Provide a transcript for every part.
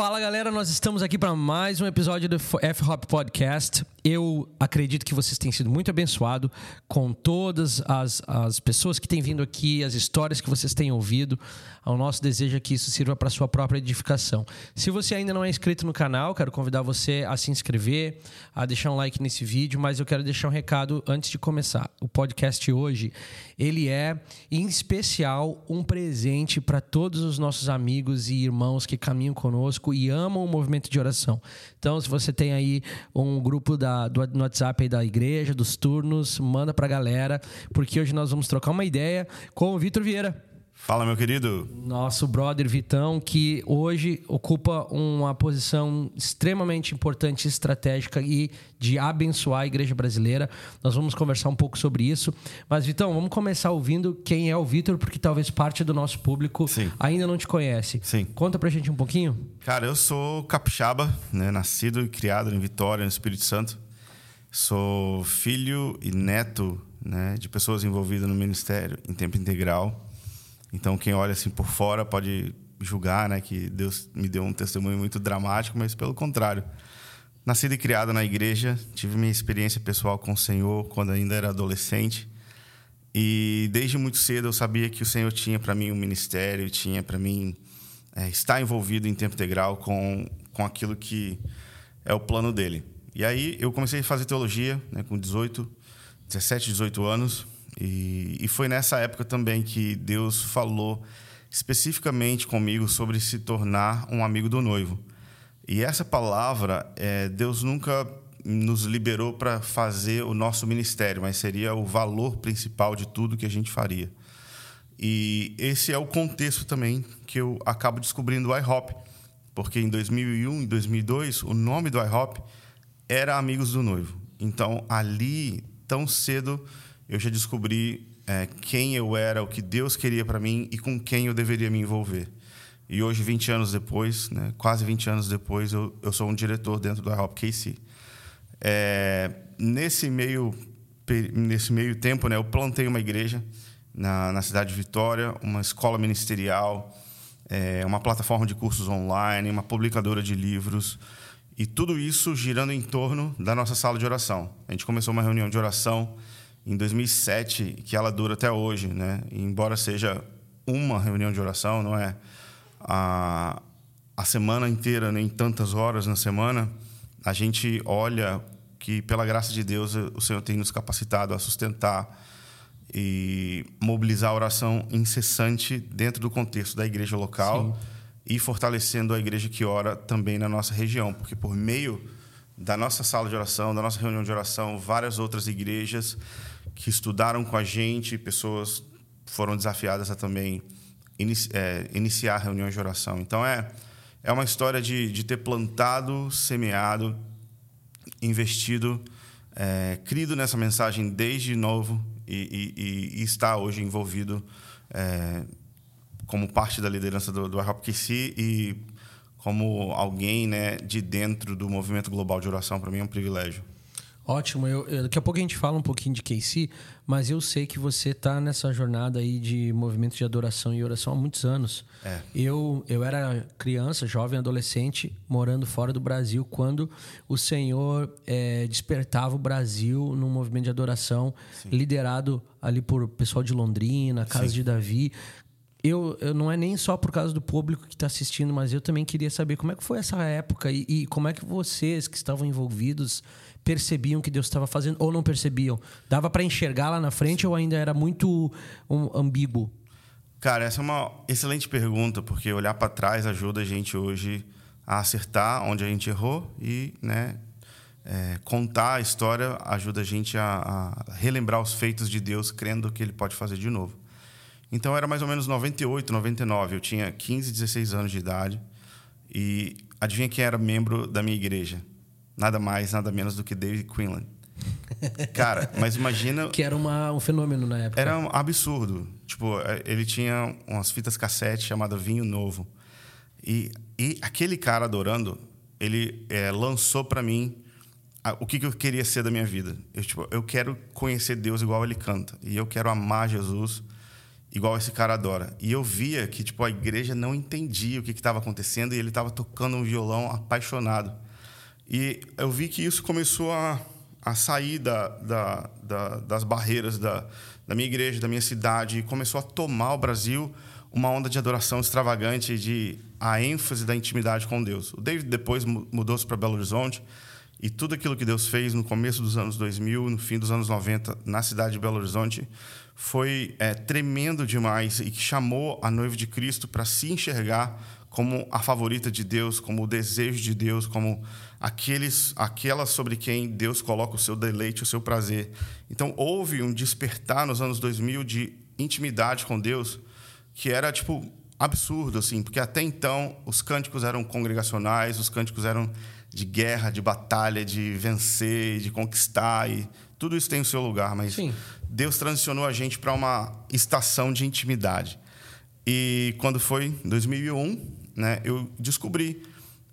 Fala galera, nós estamos aqui para mais um episódio do F-Hop Podcast. Eu acredito que vocês têm sido muito abençoados com todas as, as pessoas que têm vindo aqui, as histórias que vocês têm ouvido. O nosso desejo é que isso sirva para sua própria edificação. Se você ainda não é inscrito no canal, quero convidar você a se inscrever, a deixar um like nesse vídeo, mas eu quero deixar um recado antes de começar. O podcast hoje, ele é em especial um presente para todos os nossos amigos e irmãos que caminham conosco e amam o movimento de oração. Então, se você tem aí um grupo da da, do, no WhatsApp aí da igreja, dos turnos, manda pra galera, porque hoje nós vamos trocar uma ideia com o Vitor Vieira. Fala, meu querido. Nosso brother Vitão, que hoje ocupa uma posição extremamente importante, estratégica e de abençoar a igreja brasileira. Nós vamos conversar um pouco sobre isso. Mas, Vitão, vamos começar ouvindo quem é o Vitor, porque talvez parte do nosso público Sim. ainda não te conhece. Sim. Conta pra gente um pouquinho. Cara, eu sou capixaba, né? nascido e criado em Vitória, no Espírito Santo. Sou filho e neto né, de pessoas envolvidas no ministério em tempo integral. Então, quem olha assim por fora pode julgar né, que Deus me deu um testemunho muito dramático, mas pelo contrário. Nascido e criado na igreja, tive minha experiência pessoal com o Senhor quando ainda era adolescente. E desde muito cedo eu sabia que o Senhor tinha para mim um ministério, tinha para mim é, estar envolvido em tempo integral com, com aquilo que é o plano dele. E aí eu comecei a fazer teologia né, com 18, 17, 18 anos. E, e foi nessa época também que Deus falou especificamente comigo sobre se tornar um amigo do noivo. E essa palavra, é, Deus nunca nos liberou para fazer o nosso ministério, mas seria o valor principal de tudo que a gente faria. E esse é o contexto também que eu acabo descobrindo o iHop, porque em 2001 e 2002 o nome do iHop era Amigos do Noivo. Então ali, tão cedo, eu já descobri é, quem eu era, o que Deus queria para mim e com quem eu deveria me envolver. E hoje, 20 anos depois, né, quase 20 anos depois, eu, eu sou um diretor dentro do IHOP KC. É, nesse, meio, nesse meio tempo, né, eu plantei uma igreja na, na cidade de Vitória, uma escola ministerial, é, uma plataforma de cursos online, uma publicadora de livros. E tudo isso girando em torno da nossa sala de oração. A gente começou uma reunião de oração em 2007, que ela dura até hoje, né? E embora seja uma reunião de oração, não é a, a semana inteira, nem tantas horas na semana, a gente olha que, pela graça de Deus, o Senhor tem nos capacitado a sustentar e mobilizar a oração incessante dentro do contexto da igreja local Sim. e fortalecendo a igreja que ora também na nossa região, porque por meio da nossa sala de oração, da nossa reunião de oração, várias outras igrejas que estudaram com a gente, pessoas foram desafiadas a também inici é, iniciar reuniões de oração. Então é é uma história de, de ter plantado, semeado, investido, é, crido nessa mensagem desde novo e, e, e está hoje envolvido é, como parte da liderança do, do IHOP e como alguém né, de dentro do movimento global de oração, para mim é um privilégio. Ótimo. Eu, eu, daqui a pouco a gente fala um pouquinho de KC, mas eu sei que você está nessa jornada aí de movimento de adoração e oração há muitos anos. É. Eu, eu era criança, jovem, adolescente, morando fora do Brasil, quando o Senhor é, despertava o Brasil num movimento de adoração Sim. liderado ali por pessoal de Londrina, Casa Sim. de Davi. Eu, eu, não é nem só por causa do público que está assistindo, mas eu também queria saber como é que foi essa época e, e como é que vocês que estavam envolvidos percebiam que Deus estava fazendo ou não percebiam? Dava para enxergar lá na frente ou ainda era muito um, ambíguo? Cara, essa é uma excelente pergunta, porque olhar para trás ajuda a gente hoje a acertar onde a gente errou e, né, é, contar a história ajuda a gente a, a, relembrar os feitos de Deus, crendo que Ele pode fazer de novo. Então era mais ou menos 98, 99. Eu tinha 15, 16 anos de idade e adivinha quem era membro da minha igreja? nada mais, nada menos do que David Quinlan. Cara, mas imagina. Que era uma, um fenômeno na época. Era um absurdo. Tipo, é, ele tinha umas fitas cassete chamada Vinho Novo. E, e aquele cara adorando, ele é, lançou para mim a, o que, que, eu queria ser da minha vida. Eu, tipo, eu quero conhecer Deus igual ele canta. E eu quero amar Jesus. Igual esse cara adora. E eu via que tipo a igreja não entendia o que estava acontecendo e ele estava tocando um violão apaixonado. E eu vi que isso começou a, a sair da, da, da, das barreiras da, da minha igreja, da minha cidade, e começou a tomar o Brasil uma onda de adoração extravagante, de a ênfase da intimidade com Deus. O David depois mudou-se para Belo Horizonte e tudo aquilo que Deus fez no começo dos anos 2000, no fim dos anos 90, na cidade de Belo Horizonte, foi é, tremendo demais e que chamou a noiva de Cristo para se enxergar como a favorita de Deus, como o desejo de Deus, como aqueles, aquela sobre quem Deus coloca o seu deleite, o seu prazer. Então houve um despertar nos anos 2000 de intimidade com Deus que era tipo absurdo assim, porque até então os cânticos eram congregacionais, os cânticos eram de guerra, de batalha, de vencer, de conquistar e tudo isso tem o seu lugar, mas Sim. Deus transicionou a gente para uma estação de intimidade. E quando foi 2001, né, eu descobri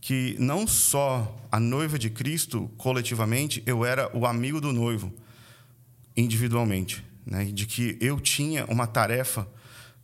que não só a noiva de Cristo, coletivamente, eu era o amigo do noivo, individualmente. Né, de que eu tinha uma tarefa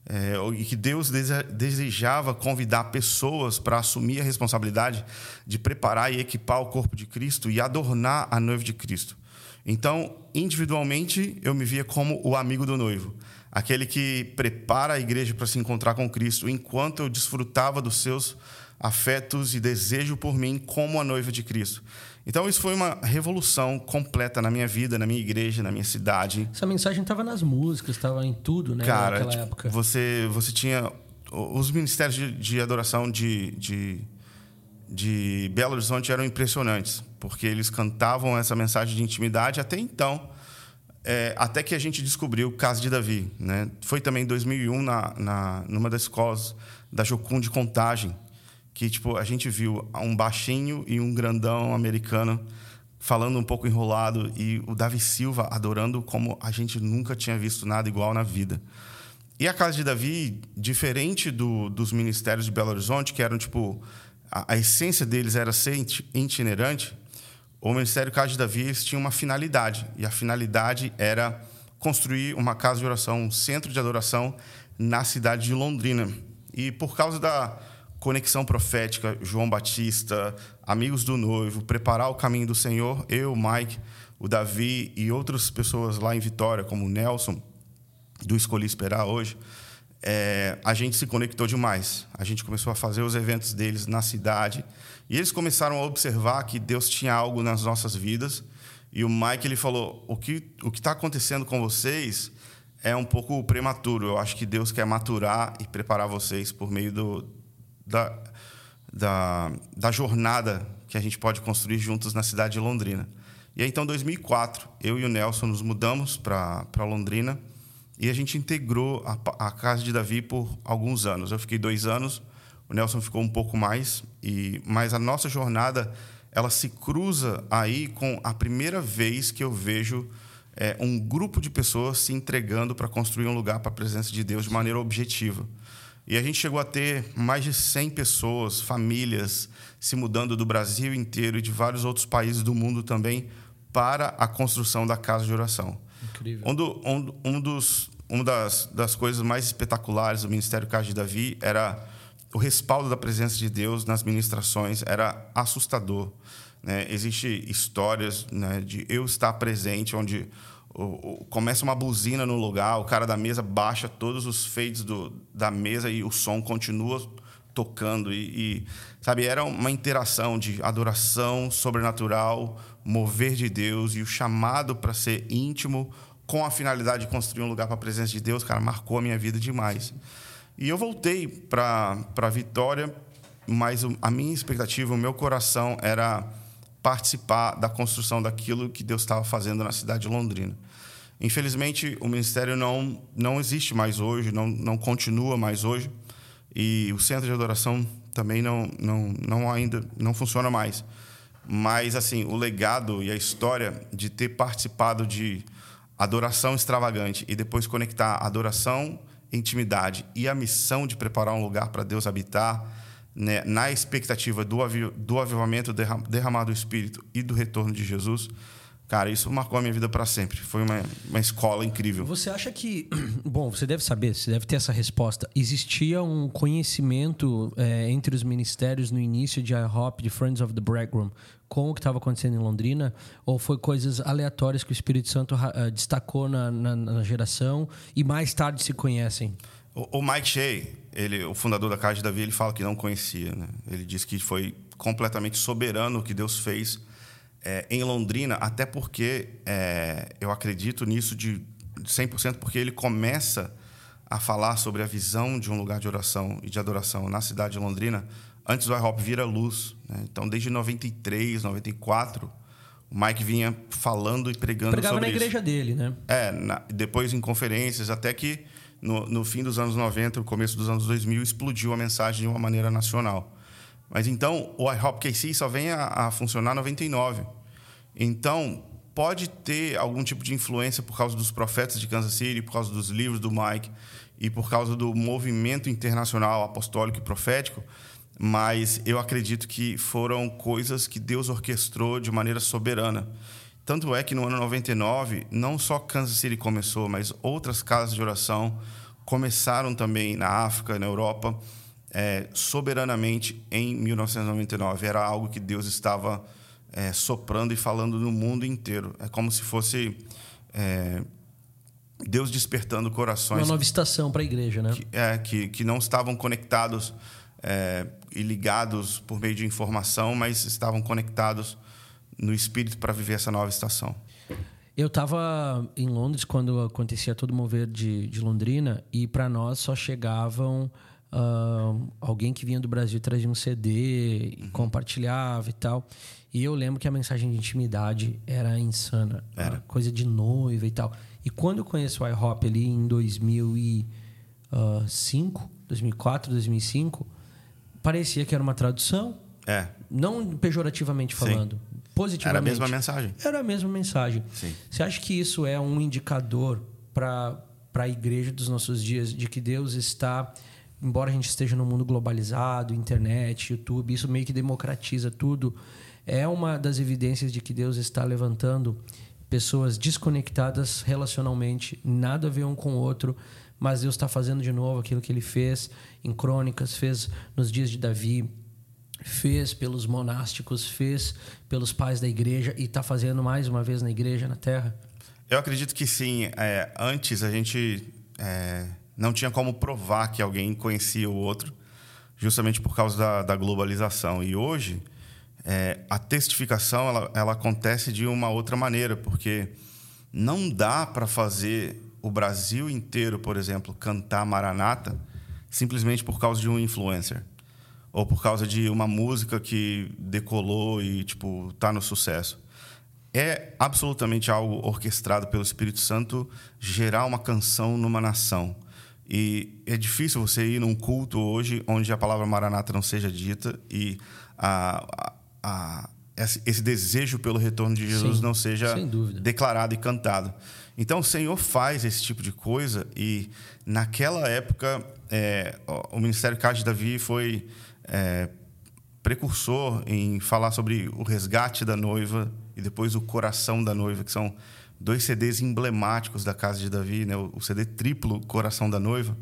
é, e que Deus desejava convidar pessoas para assumir a responsabilidade de preparar e equipar o corpo de Cristo e adornar a noiva de Cristo. Então, individualmente, eu me via como o amigo do noivo, aquele que prepara a igreja para se encontrar com Cristo, enquanto eu desfrutava dos seus afetos e desejo por mim como a noiva de Cristo. Então, isso foi uma revolução completa na minha vida, na minha igreja, na minha cidade. Essa mensagem estava nas músicas, estava em tudo, né? Cara, naquela tipo, época. Você, você tinha os ministérios de, de adoração de, de, de Belo Horizonte eram impressionantes porque eles cantavam essa mensagem de intimidade até então, é, até que a gente descobriu o caso de Davi. Né? Foi também em 2001, na, na, numa das escolas da Jocum de Contagem, que tipo, a gente viu um baixinho e um grandão americano falando um pouco enrolado e o Davi Silva adorando como a gente nunca tinha visto nada igual na vida. E a casa de Davi, diferente do, dos ministérios de Belo Horizonte, que eram tipo a, a essência deles era ser itinerante, o Ministério Casa de Davi eles tinham uma finalidade, e a finalidade era construir uma casa de oração, um centro de adoração na cidade de Londrina. E por causa da conexão profética, João Batista, amigos do noivo, preparar o caminho do Senhor, eu, Mike, o Davi e outras pessoas lá em Vitória, como o Nelson, do Escolhi Esperar hoje, é, a gente se conectou demais. A gente começou a fazer os eventos deles na cidade e eles começaram a observar que Deus tinha algo nas nossas vidas. E o Mike ele falou: o que o que está acontecendo com vocês é um pouco prematuro. Eu acho que Deus quer maturar e preparar vocês por meio do, da, da, da jornada que a gente pode construir juntos na cidade de Londrina. E aí, então, em 2004, eu e o Nelson nos mudamos para Londrina e a gente integrou a, a, casa de Davi por alguns anos. Eu fiquei dois anos, o Nelson ficou um pouco mais, e mas a nossa jornada ela se cruza aí com a primeira vez que eu vejo é, um grupo de pessoas se entregando para construir um lugar para a presença de Deus de maneira objetiva. E a gente chegou a ter mais de 100 pessoas, famílias, se mudando do Brasil inteiro e de vários outros países do mundo também para a construção da casa de oração. Incrível. Um, do, um, um dos, uma das, das coisas mais espetaculares do Ministério Casa de Davi era o respaldo da presença de Deus nas ministrações, era assustador. Né? Existem histórias né, de eu estar presente, onde começa uma buzina no lugar, o cara da mesa baixa todos os fades do, da mesa e o som continua tocando e, e, sabe era uma interação de adoração sobrenatural mover de Deus e o chamado para ser íntimo com a finalidade de construir um lugar para a presença de Deus, cara, marcou a minha vida demais. E eu voltei para Vitória, mas a minha expectativa, o meu coração era participar da construção daquilo que Deus estava fazendo na cidade de Londrina. Infelizmente, o ministério não não existe mais hoje, não não continua mais hoje, e o centro de adoração também não não não ainda não funciona mais. Mas, assim, o legado e a história de ter participado de adoração extravagante e depois conectar adoração, intimidade e a missão de preparar um lugar para Deus habitar, né, na expectativa do, do avivamento derramado do Espírito e do retorno de Jesus, Cara, isso marcou a minha vida para sempre. Foi uma, uma escola incrível. Você acha que. Bom, você deve saber, você deve ter essa resposta. Existia um conhecimento é, entre os ministérios no início de IHOP, de Friends of the Bridegroom, com o que estava acontecendo em Londrina? Ou foi coisas aleatórias que o Espírito Santo uh, destacou na, na, na, geração e mais tarde se conhecem? O, o Mike Shea, ele, o fundador da de Davi, ele fala que não conhecia. Né? Ele disse que foi completamente soberano o que Deus fez é, em Londrina, até porque é, eu acredito nisso de 100%, porque ele começa a falar sobre a visão de um lugar de oração e de adoração na cidade de Londrina antes do iHop vir à luz. Né? Então, desde 93, 94, o Mike vinha falando e pregando Pregava sobre na igreja dele, né? É, na, depois em conferências, até que no, no fim dos anos 90, no começo dos anos 2000, explodiu a mensagem de uma maneira nacional. Mas então o iHop KC só vem a, a funcionar em 99. Então, pode ter algum tipo de influência por causa dos profetas de Kansas City, por causa dos livros do Mike e por causa do movimento internacional apostólico e profético, mas eu acredito que foram coisas que Deus orquestrou de maneira soberana. Tanto é que no ano 99, não só Kansas City começou, mas outras casas de oração começaram também na África, na Europa é, soberanamente em 1999. Era algo que Deus estava é, soprando e falando no mundo inteiro. É como se fosse é, Deus despertando corações. Uma nova estação para a igreja, né? Que, é, que, que não estavam conectados é, e ligados por meio de informação, mas estavam conectados no espírito para viver essa nova estação. Eu estava em Londres quando acontecia todo o mover de, de Londrina e para nós só chegavam uh, alguém que vinha do Brasil trazia um CD e uhum. compartilhava e tal. E eu lembro que a mensagem de intimidade era insana. Era. Coisa de noiva e tal. E quando eu conheço o iHop ali em 2005, 2004, 2005, parecia que era uma tradução. É. Não pejorativamente falando. Sim. Positivamente. Era a mesma mensagem. Era a mesma mensagem. Sim. Você acha que isso é um indicador para a igreja dos nossos dias de que Deus está embora a gente esteja num mundo globalizado, internet, YouTube, isso meio que democratiza tudo, é uma das evidências de que Deus está levantando pessoas desconectadas relacionalmente, nada a ver um com o outro, mas Deus está fazendo de novo aquilo que ele fez em Crônicas, fez nos dias de Davi, fez pelos monásticos, fez pelos pais da igreja e está fazendo mais uma vez na igreja, na terra? Eu acredito que sim. É, antes a gente é não tinha como provar que alguém conhecia o outro, justamente por causa da, da globalização. E hoje, é, a testificação ela, ela acontece de uma outra maneira, porque não dá para fazer o Brasil inteiro, por exemplo, cantar Maranata simplesmente por causa de um influencer ou por causa de uma música que decolou e tipo tá no sucesso. É absolutamente algo orquestrado pelo Espírito Santo gerar uma canção numa nação. E é difícil você ir num culto hoje onde a palavra Maranata não seja dita e a, a, a esse desejo pelo retorno de Jesus Sim, não seja declarado e cantado. Então o Senhor faz esse tipo de coisa e naquela época é, o Ministério Casa de Davi foi é, precursor em falar sobre o resgate da noiva e depois o coração da noiva, que são dois CDs emblemáticos da casa de Davi, né? o CD triplo Coração da Noiva,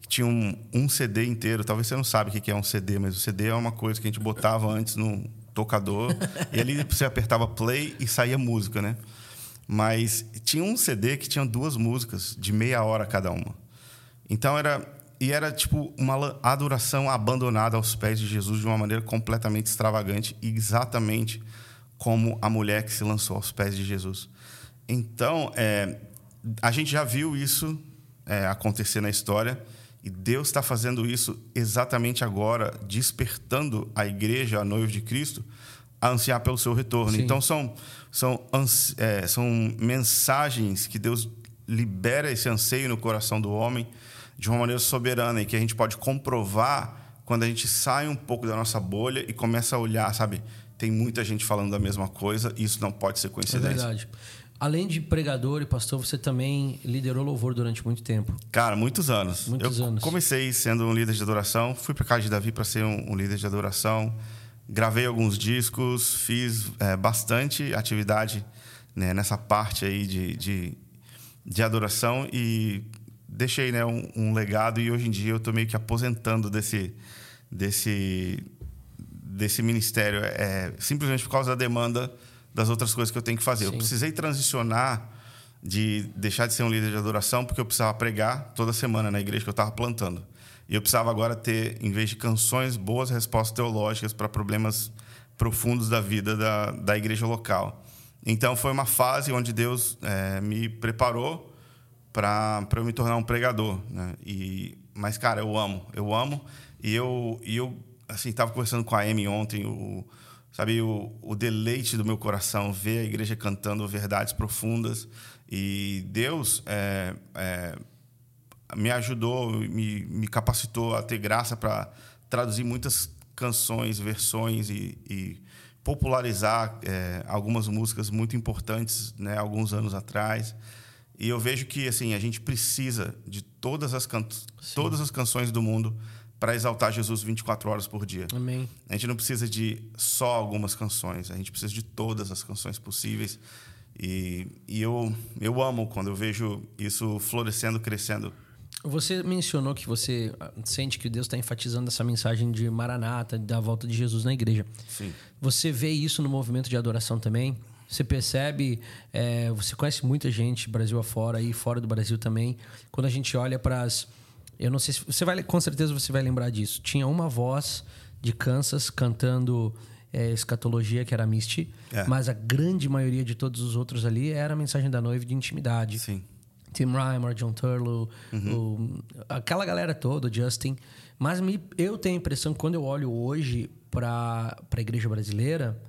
que tinha um, um CD inteiro. Talvez você não sabe o que é um CD, mas o CD é uma coisa que a gente botava antes no tocador e ali você apertava play e saía música, né? Mas tinha um CD que tinha duas músicas de meia hora cada uma. Então era e era tipo uma adoração abandonada aos pés de Jesus de uma maneira completamente extravagante, exatamente como a mulher que se lançou aos pés de Jesus. Então, é, a gente já viu isso é, acontecer na história e Deus está fazendo isso exatamente agora, despertando a igreja, a noiva de Cristo, a ansiar pelo seu retorno. Sim. Então, são, são, é, são mensagens que Deus libera esse anseio no coração do homem de uma maneira soberana e que a gente pode comprovar quando a gente sai um pouco da nossa bolha e começa a olhar, sabe? Tem muita gente falando da mesma coisa e isso não pode ser coincidência. É verdade. Além de pregador e pastor, você também liderou louvor durante muito tempo. Cara, muitos anos. Muitos eu anos. comecei sendo um líder de adoração, fui para casa de Davi para ser um, um, líder de adoração, gravei alguns discos, fiz é, bastante atividade né, nessa parte aí de, de, de adoração e deixei né, um, um, legado e hoje em dia eu estou meio que aposentando desse, desse, desse ministério, é, simplesmente por causa da demanda das outras coisas que eu tenho que fazer. Sim. Eu precisei transicionar de deixar de ser um líder de adoração porque eu precisava pregar toda semana na igreja que eu estava plantando. E eu precisava agora ter, em vez de canções, boas respostas teológicas para problemas profundos da vida da, da igreja local. Então foi uma fase onde Deus é, me preparou para eu me tornar um pregador, né? E mas cara, eu amo, eu amo e eu e eu assim estava conversando com a Amy ontem, o sabe o, o deleite do meu coração ver a igreja cantando verdades profundas e Deus é, é, me ajudou, me, me capacitou a ter graça para traduzir muitas canções, versões e, e popularizar é, algumas músicas muito importantes, né, alguns anos atrás. E eu vejo que assim a gente precisa de todas as, can todas as canções do mundo para exaltar Jesus 24 horas por dia. Amém. A gente não precisa de só algumas canções, a gente precisa de todas as canções possíveis. E, e eu, eu amo quando eu vejo isso florescendo, crescendo. Você mencionou que você sente que Deus está enfatizando essa mensagem de Maranata, da volta de Jesus na igreja. Sim. Você vê isso no movimento de adoração também? Você percebe, é, você conhece muita gente Brasil afora e fora do Brasil também. Quando a gente olha para as, eu não sei se você vai, com certeza você vai lembrar disso. Tinha uma voz de Kansas cantando é, escatologia que era Misty, é. mas a grande maioria de todos os outros ali era a mensagem da noiva de intimidade. Sim. Tim Reimer, John Turlow, uhum. o, aquela galera toda, Justin. Mas me, eu tenho a impressão que quando eu olho hoje para a igreja brasileira,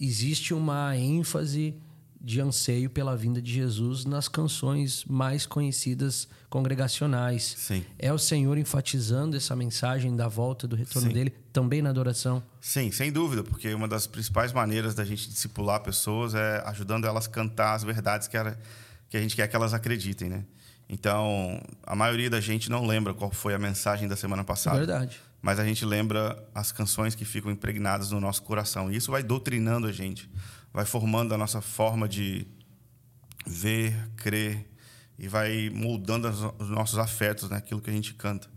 existe uma ênfase de anseio pela vinda de Jesus nas canções mais conhecidas congregacionais. Sim. É o Senhor enfatizando essa mensagem da volta, do retorno Sim. dele, também na adoração? Sim, sem dúvida, porque uma das principais maneiras da gente discipular pessoas é ajudando elas a cantar as verdades que, ela, que a gente quer que elas acreditem, né? Então, a maioria da gente não lembra qual foi a mensagem da semana passada. Verdade mas a gente lembra as canções que ficam impregnadas no nosso coração. E isso vai doutrinando a gente, vai formando a nossa forma de ver, crer e vai moldando os nossos afetos naquilo que a gente canta.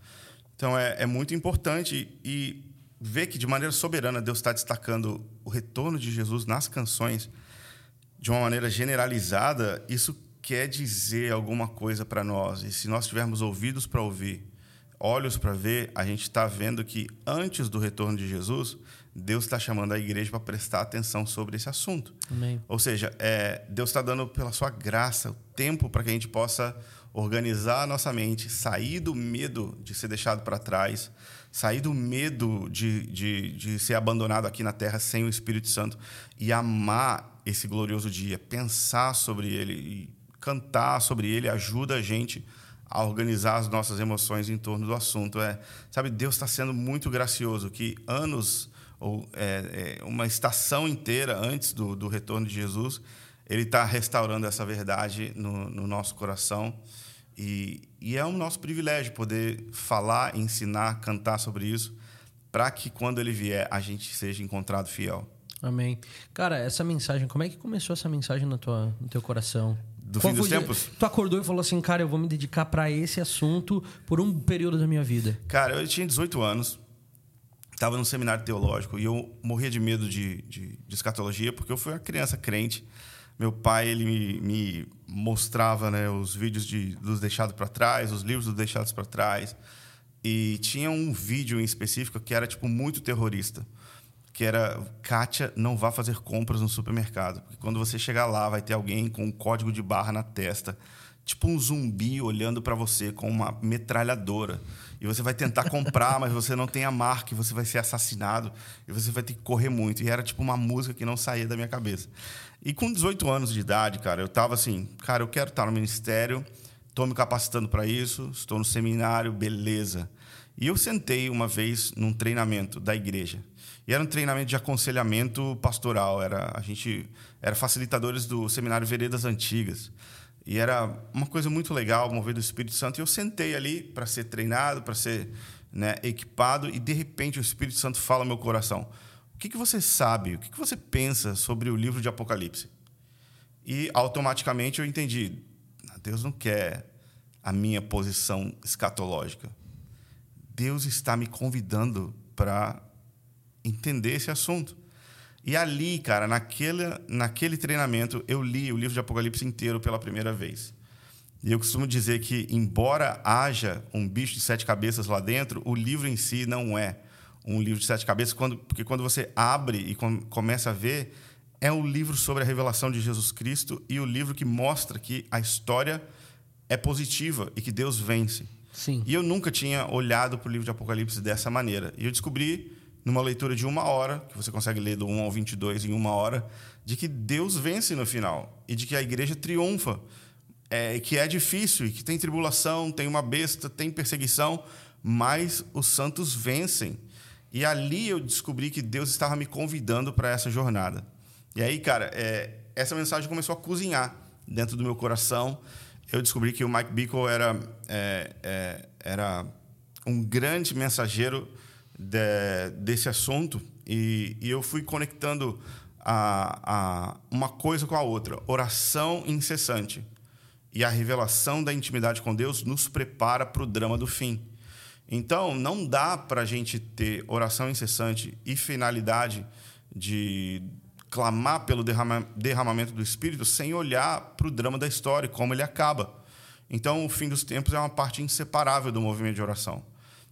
Então é, é muito importante e ver que de maneira soberana Deus está destacando o retorno de Jesus nas canções de uma maneira generalizada. Isso quer dizer alguma coisa para nós. E se nós tivermos ouvidos para ouvir olhos para ver, a gente está vendo que antes do retorno de Jesus, Deus está chamando a igreja para prestar atenção sobre esse assunto. Amém. Ou seja, é, Deus está dando pela sua graça o tempo para que a gente possa organizar a nossa mente, sair do medo de ser deixado para trás, sair do medo de, de, de ser abandonado aqui na terra sem o Espírito Santo e amar esse glorioso dia, pensar sobre ele e cantar sobre ele ajuda a gente a organizar as nossas emoções em torno do assunto. É, sabe, Deus está sendo muito gracioso, que anos ou é, é, uma estação inteira antes do, do retorno de Jesus, Ele está restaurando essa verdade no, no nosso coração. E, e, é um nosso privilégio poder falar, ensinar, cantar sobre isso, para que quando Ele vier a gente seja encontrado fiel. Amém. Cara, essa mensagem, como é que começou essa mensagem tua, no teu coração? Do Qual fim dos tempos? Tu acordou e falou assim, cara, eu vou me dedicar para esse assunto por um período da minha vida. Cara, eu tinha 18 anos, estava num seminário teológico e eu morria de medo de, de, de, escatologia porque eu fui uma criança crente. Meu pai ele me, me mostrava né, os vídeos de, dos deixados para trás, os livros dos deixados para trás. E tinha um vídeo em específico que era tipo muito terrorista que era Kátia, não vá fazer compras no supermercado. Porque quando você chegar lá, vai ter alguém com um código de barra na testa, tipo um zumbi olhando para você com uma metralhadora. E você vai tentar comprar, mas você não tem a marca, e você vai ser assassinado, e você vai ter que correr muito. E era tipo uma música que não saía da minha cabeça. E com 18 anos de idade, cara, eu tava assim, cara, eu quero estar no ministério, estou me capacitando para isso, estou no seminário, beleza. E eu sentei uma vez num treinamento da igreja. E era um treinamento de aconselhamento pastoral. Era, a gente era facilitadores do seminário Veredas Antigas. E era uma coisa muito legal, mover do Espírito Santo. E eu sentei ali para ser treinado, para ser né, equipado, e de repente o Espírito Santo fala no meu coração: O que, que você sabe, o que, que você pensa sobre o livro de Apocalipse? E automaticamente eu entendi: Deus não quer a minha posição escatológica. Deus está me convidando para entender esse assunto. E ali, cara, naquele, naquele treinamento, eu li o livro de Apocalipse inteiro pela primeira vez. E eu costumo dizer que, embora haja um bicho de sete cabeças lá dentro, o livro em si não é um livro de sete cabeças, quando, porque quando você abre e com, começa a ver, é um livro sobre a revelação de Jesus Cristo e o livro que mostra que a história é positiva e que Deus vence. Sim. E eu nunca tinha olhado para o livro de Apocalipse dessa maneira. E eu descobri, numa leitura de uma hora, que você consegue ler do 1 ao 22 em uma hora, de que Deus vence no final e de que a igreja triunfa é, que é difícil e que tem tribulação, tem uma besta, tem perseguição, mas os santos vencem. E ali eu descobri que Deus estava me convidando para essa jornada. E aí, cara, é, essa mensagem começou a cozinhar dentro do meu coração. Eu descobri que o Mike Bickle era, é, é, era um grande mensageiro de, desse assunto e, e, eu fui conectando a, a uma coisa com a outra. Oração incessante e a revelação da intimidade com Deus nos prepara para o drama do fim. Então, não dá para a gente ter oração incessante e finalidade de clamar pelo derrama, derramamento do Espírito sem olhar para o drama da história como ele acaba. Então, o fim dos tempos é uma parte inseparável do movimento de oração.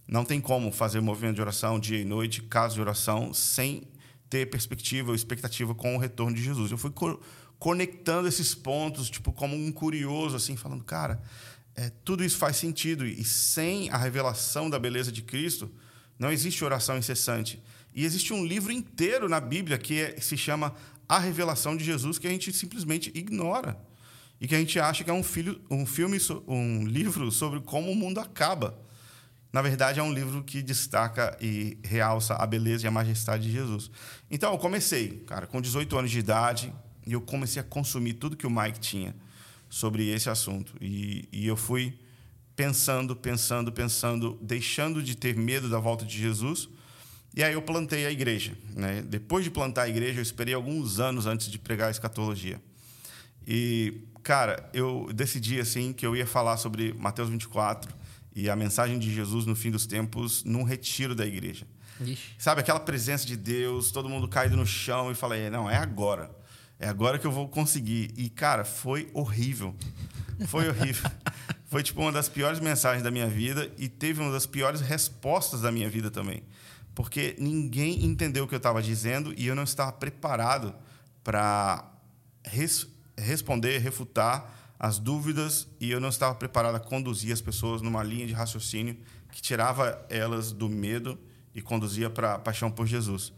Não tem como fazer movimento de oração dia e noite, caso de oração, sem ter perspectiva ou expectativa com o retorno de Jesus. Eu fui conectando esses pontos, tipo, como um curioso, assim, falando, cara, é, tudo isso faz sentido. E sem a revelação da beleza de Cristo, não existe oração incessante. E existe um livro inteiro na Bíblia que é, se chama A Revelação de Jesus, que a gente simplesmente ignora. E que a gente acha que é um, filho, um filme, um livro sobre como o mundo acaba. Na verdade, é um livro que destaca e realça a beleza e a majestade de Jesus. Então, eu comecei, cara, com 18 anos de idade, e eu comecei a consumir tudo que o Mike tinha sobre esse assunto. E, e eu fui pensando, pensando, pensando, deixando de ter medo da volta de Jesus. E aí eu plantei a igreja. Né? Depois de plantar a igreja, eu esperei alguns anos antes de pregar a escatologia. E, cara, eu decidi assim que eu ia falar sobre Mateus 24 e a mensagem de Jesus no fim dos tempos num retiro da igreja. Ixi. Sabe, aquela presença de Deus, todo mundo caído no chão e falei, não, é agora. É agora que eu vou conseguir. E, cara, foi horrível. Foi horrível. foi, tipo, uma das piores mensagens da minha vida e teve uma das piores respostas da minha vida também. Porque ninguém entendeu o que eu estava dizendo e eu não estava preparado para res responder, refutar as dúvidas e eu não estava preparado a conduzir as pessoas numa linha de raciocínio que tirava elas do medo e conduzia para a paixão por Jesus.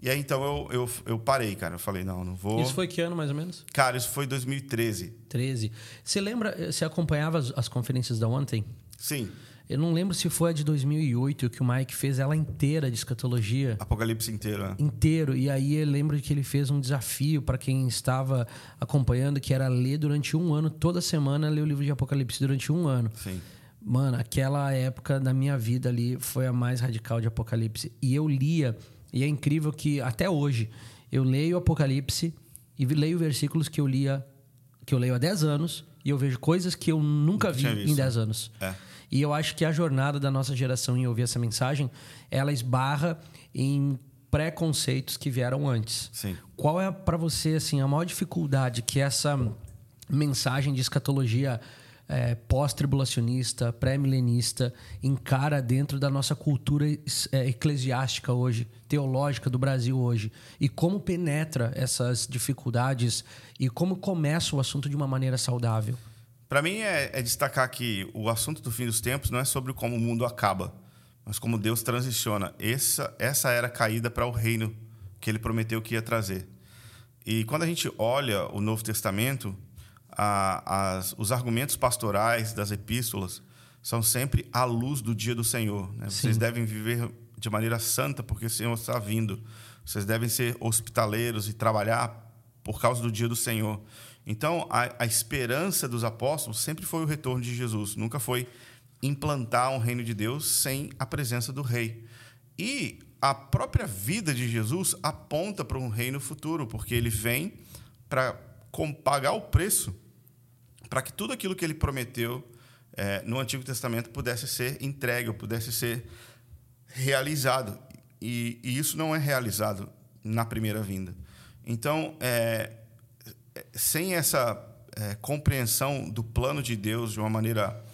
E aí, então, eu, eu, eu parei, cara. Eu falei, não, não vou. Isso foi que ano, mais ou menos? Cara, isso foi 2013. 13. Você lembra, você acompanhava as, as conferências da ontem? Sim. Eu não lembro se foi a de 2008 que o Mike fez ela inteira de escatologia. Apocalipse inteiro, né? Inteiro. E aí eu lembro que ele fez um desafio para quem estava acompanhando, que era ler durante um ano, toda semana, ler o livro de Apocalipse durante um ano. Sim. Mano, aquela época da minha vida ali foi a mais radical de Apocalipse. E eu lia e é incrível que até hoje eu leio o Apocalipse e leio versículos que eu lia que eu leio há 10 anos e eu vejo coisas que eu nunca vi em 10 anos. É. E eu acho que a jornada da nossa geração em ouvir essa mensagem, ela esbarra em preconceitos que vieram antes. Sim. Qual é para você assim a maior dificuldade que essa mensagem de escatologia é, pós-tribulacionista, pré-milenista, encara dentro da nossa cultura é, eclesiástica hoje, teológica do Brasil hoje? E como penetra essas dificuldades e como começa o assunto de uma maneira saudável? Para mim, é, é destacar que o assunto do fim dos tempos não é sobre como o mundo acaba, mas como Deus transiciona. Essa, essa era a caída para o reino que ele prometeu que ia trazer. E quando a gente olha o Novo Testamento, a, as, os argumentos pastorais das epístolas são sempre à luz do dia do Senhor. Né? Vocês devem viver de maneira santa porque o Senhor está vindo. Vocês devem ser hospitaleiros e trabalhar por causa do dia do Senhor. Então, a, a esperança dos apóstolos sempre foi o retorno de Jesus, nunca foi implantar um reino de Deus sem a presença do rei. E a própria vida de Jesus aponta para um reino futuro, porque ele vem para pagar o preço para que tudo aquilo que ele prometeu é, no Antigo Testamento pudesse ser entregue, pudesse ser realizado. E, e, isso não é realizado na primeira vinda. Então, é, sem essa é, compreensão do plano de Deus de uma maneira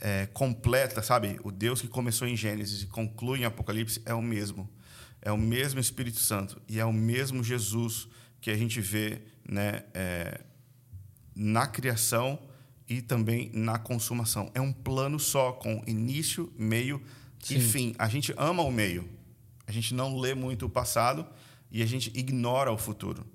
é, completa, sabe? O Deus que começou em Gênesis e conclui em Apocalipse é o mesmo. É o mesmo Espírito Santo e é o mesmo Jesus que a gente vê né, é, na criação e também na consumação. É um plano só, com início, meio Sim. e fim. A gente ama o meio. A gente não lê muito o passado e a gente ignora o futuro.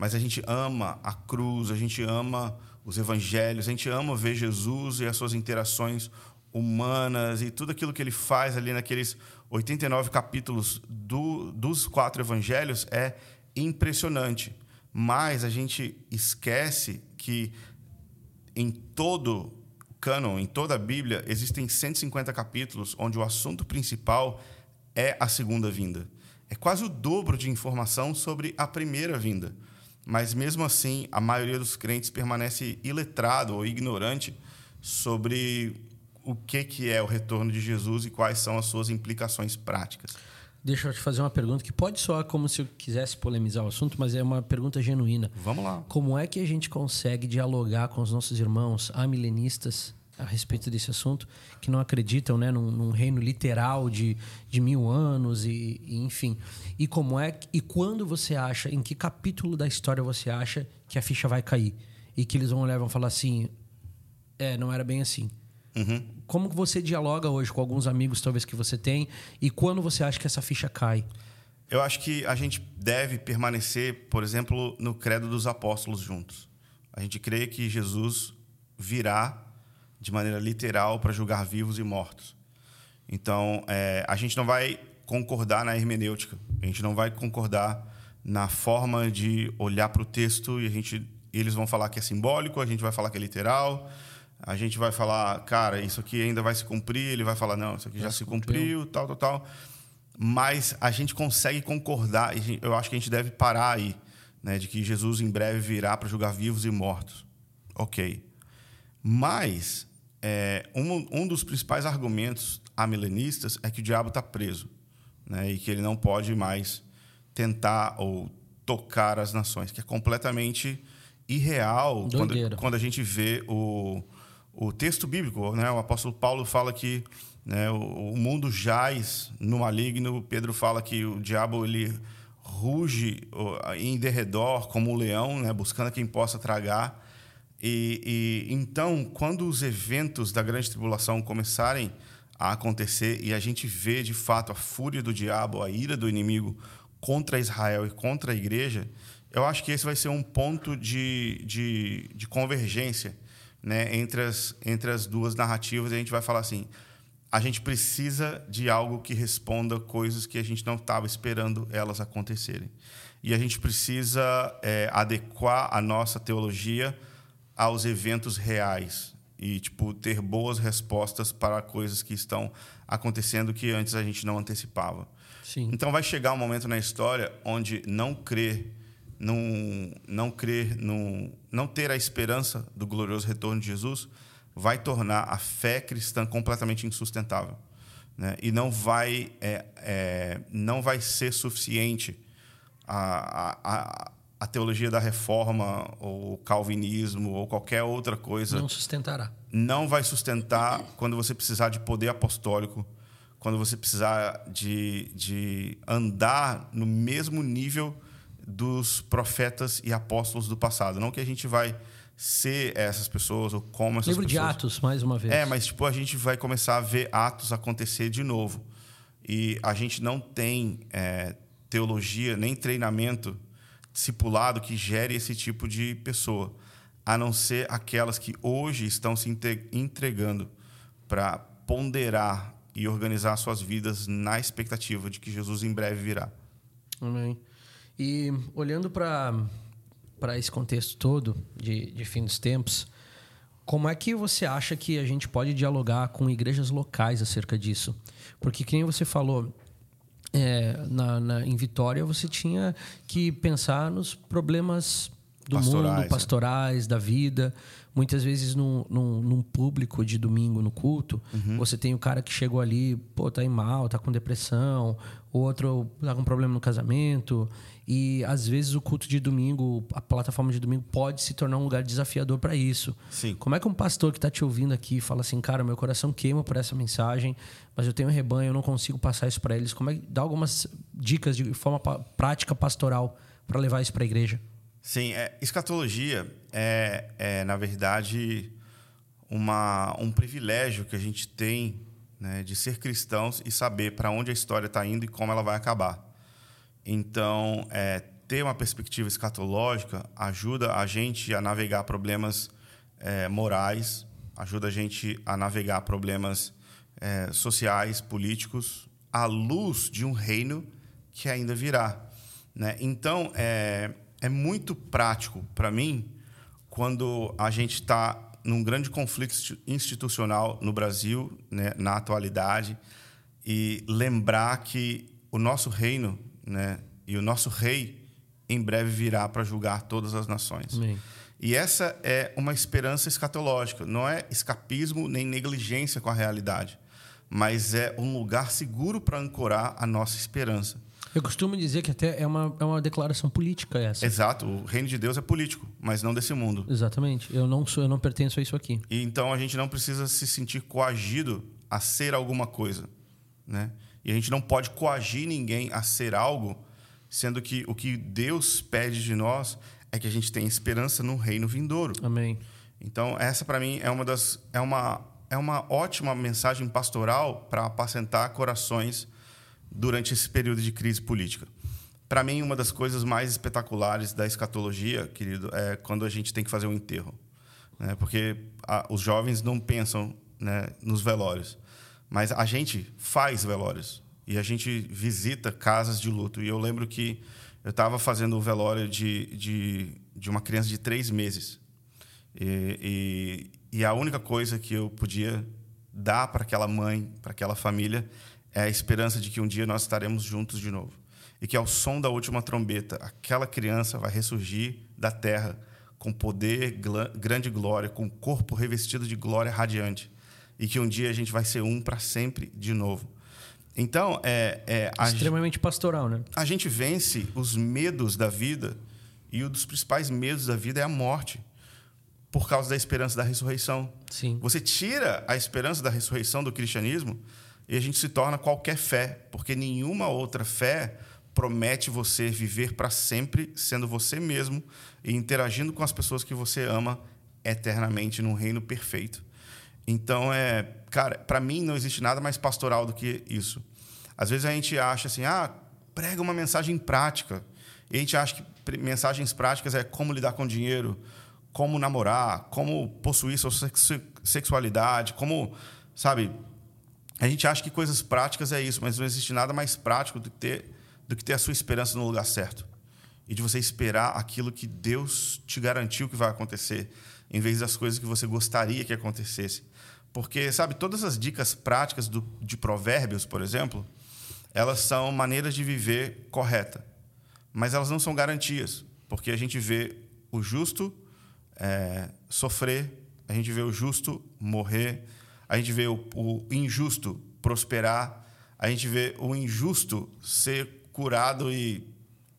Mas a gente ama a cruz, a gente ama os evangelhos, a gente ama ver Jesus e as suas interações humanas e tudo aquilo que ele faz ali naqueles 89 capítulos do, dos quatro evangelhos é impressionante. Mas a gente esquece que em todo cânon, em toda a Bíblia, existem 150 capítulos onde o assunto principal é a segunda vinda. É quase o dobro de informação sobre a primeira vinda. Mas mesmo assim, a maioria dos crentes permanece iletrado ou ignorante sobre o que, que é o retorno de Jesus e quais são as suas implicações práticas. Deixa eu te fazer uma pergunta que pode soar como se eu quisesse polemizar o assunto, mas é uma pergunta genuína. Vamos lá. Como é que a gente consegue dialogar com os nossos irmãos amilenistas a respeito desse assunto, que não acreditam né, num, num reino literal de, de mil anos e, e, enfim. E como é e quando você acha, em que capítulo da história você acha que a ficha vai cair e que eles vão olhar e vão falar assim, é, não era bem assim. Uhum. Como você dialoga hoje com alguns amigos, talvez, que você tem, e quando você acha que essa ficha cai? Eu acho que a gente deve permanecer, por exemplo, no credo dos apóstolos juntos. A gente crê que Jesus virá de maneira literal para julgar vivos e mortos. Então, é, a gente não vai concordar na hermenêutica, a gente não vai concordar na forma de olhar para o texto e a gente, eles vão falar que é simbólico, a gente vai falar que é literal a gente vai falar, cara, isso aqui ainda vai se cumprir, ele vai falar, não, isso aqui já, já se cumpriu, tal, tal, tal. Mas a gente consegue concordar, e eu acho que a gente deve parar aí, né, de que Jesus em breve virá para julgar vivos e mortos. Ok. Mas é, um, um dos principais argumentos amilenistas é que o diabo está preso né, e que ele não pode mais tentar ou tocar as nações, que é completamente irreal quando, quando a gente vê o, o texto bíblico, né? O apóstolo Paulo fala que né, o, o mundo jaz no maligno. Pedro fala que o diabo ele ruge em derredor como um leão, né, buscando quem possa tragar. E, e, então, quando os eventos da grande tribulação começarem a acontecer e a gente vê de fato a fúria do diabo, a ira do inimigo contra Israel e contra a igreja, eu acho que esse vai ser um ponto de, de, de convergência né, entre, as, entre as duas narrativas, e a gente vai falar assim: a gente precisa de algo que responda coisas que a gente não estava esperando elas acontecerem. E a gente precisa é, adequar a nossa teologia aos eventos reais e tipo ter boas respostas para coisas que estão acontecendo que antes a gente não antecipava. Sim. Então vai chegar um momento na história onde não crer não, não crer, não, não ter a esperança do glorioso retorno de Jesus, vai tornar a fé cristã completamente insustentável. Né? E não vai, é, é, não vai ser suficiente a, a, a, teologia da reforma, ou o calvinismo, ou qualquer outra coisa. Não sustentará. Não vai sustentar quando você precisar de poder apostólico, quando você precisar de, de andar no mesmo nível dos profetas e apóstolos do passado. Não que a gente vai ser essas pessoas ou como essas Livro pessoas. Livro de Atos, mais uma vez. É, mas tipo, a gente vai começar a ver Atos acontecer de novo. E a gente não tem é, teologia nem treinamento discipulado que gere esse tipo de pessoa, a não ser aquelas que hoje estão se entregando para ponderar e organizar suas vidas na expectativa de que Jesus em breve virá. Amém. E olhando para esse contexto todo de, de fim dos tempos, como é que você acha que a gente pode dialogar com igrejas locais acerca disso? Porque, quem você falou, é, na, na, em Vitória você tinha que pensar nos problemas do pastorais, mundo, pastorais, é. da vida. Muitas vezes num, num, num, público de domingo no culto, uhum. você tem o cara que chegou ali, pô, tá em mal, tá com depressão, outro tá com problema no casamento. E às vezes o culto de domingo, a plataforma de domingo pode se tornar um lugar desafiador para isso. Sim. Como é que um pastor que está te ouvindo aqui fala assim, cara, meu coração queima por essa mensagem, mas eu tenho um rebanho, eu não consigo passar isso para eles. Como é que dá algumas dicas de forma prática pastoral para levar isso para a igreja? Sim, é, escatologia é, é, na verdade, uma, um privilégio que a gente tem né, de ser cristãos e saber para onde a história está indo e como ela vai acabar. Então, é, ter uma perspectiva escatológica ajuda a gente a navegar problemas é, morais, ajuda a gente a navegar problemas é, sociais, políticos, à luz de um reino que ainda virá. Né? Então, é, é muito prático para mim quando a gente está num grande conflito institucional no Brasil, né, na atualidade, e lembrar que o nosso reino né, e o nosso rei em breve virá para julgar todas as nações. Amém. E essa é uma esperança escatológica, não é escapismo nem negligência com a realidade, mas é um lugar seguro para ancorar a nossa esperança. Eu costumo dizer que até é uma, é uma declaração política essa. Exato. O reino de Deus é político, mas não desse mundo. Exatamente. Eu não sou, eu não pertenço a isso aqui. E então a gente não precisa se sentir coagido a ser alguma coisa, né? E a gente não pode coagir ninguém a ser algo, sendo que o que Deus pede de nós é que a gente tenha esperança no reino vindouro. Amém. Então essa para mim é uma das é uma é uma ótima mensagem pastoral para apacentar corações durante esse período de crise política. Para mim, uma das coisas mais espetaculares da escatologia, querido, é quando a gente tem que fazer um enterro. Né? Porque a, os jovens não pensam né, nos velórios. Mas a gente faz velórios. E a gente visita casas de luto. E eu lembro que eu estava fazendo o velório de, de, de, uma criança de três meses. E, e, e a única coisa que eu podia dar para aquela mãe, para aquela família, é a esperança de que um dia nós estaremos juntos de novo. E que ao som da última trombeta, aquela criança vai ressurgir da terra com poder, grande glória, com o corpo revestido de glória radiante. E que um dia a gente vai ser um para sempre de novo. Então, é. é Extremamente a, pastoral, né? A gente vence os medos da vida, e um dos principais medos da vida é a morte, por causa da esperança da ressurreição. Sim. Você tira a esperança da ressurreição do cristianismo, e a gente se torna qualquer fé, porque nenhuma outra fé promete você viver para sempre sendo você mesmo e interagindo com as pessoas que você ama eternamente num reino perfeito. Então é, cara, para mim não existe nada mais pastoral do que isso. Às vezes a gente acha assim, ah, prega uma mensagem prática. E a gente acha que mensagens práticas é como lidar com dinheiro, como namorar, como possuir sua sexualidade, como, sabe, a gente acha que coisas práticas é isso, mas não existe nada mais prático do que ter, do que ter a sua esperança no lugar certo. E de você esperar aquilo que Deus te garantiu que vai acontecer, em vez das coisas que você gostaria que acontecesse. Porque, sabe, todas as dicas práticas do, de provérbios, por exemplo, elas são maneiras de viver correta. Mas elas não são garantias. Porque a gente vê o justo é, sofrer, a gente vê o justo morrer, a gente vê o, o injusto prosperar, a gente vê o injusto ser curado e,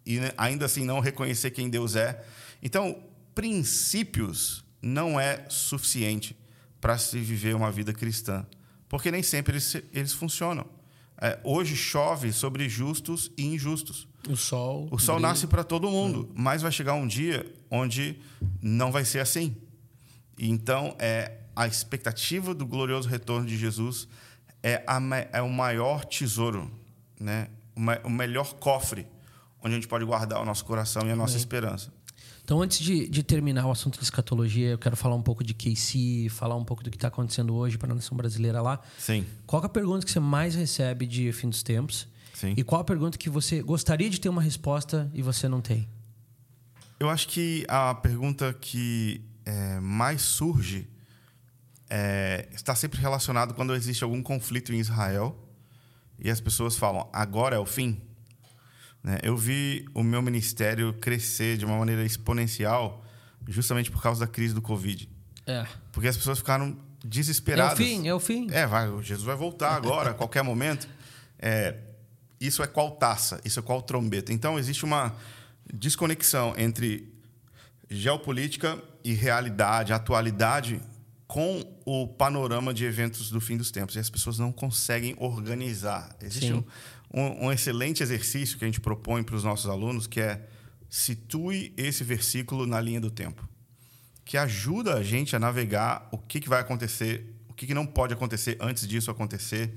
e ainda assim não reconhecer quem Deus é. Então, princípios não é suficiente para se viver uma vida cristã, porque nem sempre eles, eles funcionam. É, hoje chove sobre justos e injustos. O sol. O sol brilha. nasce para todo mundo, mas vai chegar um dia onde não vai ser assim. Então, é, a expectativa do glorioso retorno de Jesus é, a, é o maior tesouro, né? o, melhor cofre onde a gente pode guardar o nosso coração e a nossa esperança. Então, antes de, de, terminar o assunto de escatologia, eu quero falar um pouco de KC, falar um pouco do que está acontecendo hoje para a nação brasileira lá. Sim. Qual é a pergunta que você mais recebe de fim dos tempos? Sim. E qual a pergunta que você gostaria de ter uma resposta e você não tem? Eu acho que a pergunta que é, mais surge é, está sempre relacionado quando existe algum conflito em Israel e as pessoas falam, agora é o fim? Né? Eu vi o meu ministério crescer de uma maneira exponencial justamente por causa da crise do Covid. É. Porque as pessoas ficaram desesperadas. É o fim, é o fim. É, vai, Jesus vai voltar agora, a qualquer momento. É, isso é qual taça, isso é qual trombeta. Então, existe uma desconexão entre geopolítica e realidade, atualidade, com o panorama de eventos do fim dos tempos. E as pessoas não conseguem organizar. Existe um, um, um, excelente exercício que a gente propõe para os nossos alunos, que é situe esse versículo na linha do tempo que ajuda a gente a navegar o que, que vai acontecer, o que, que não pode acontecer antes disso acontecer.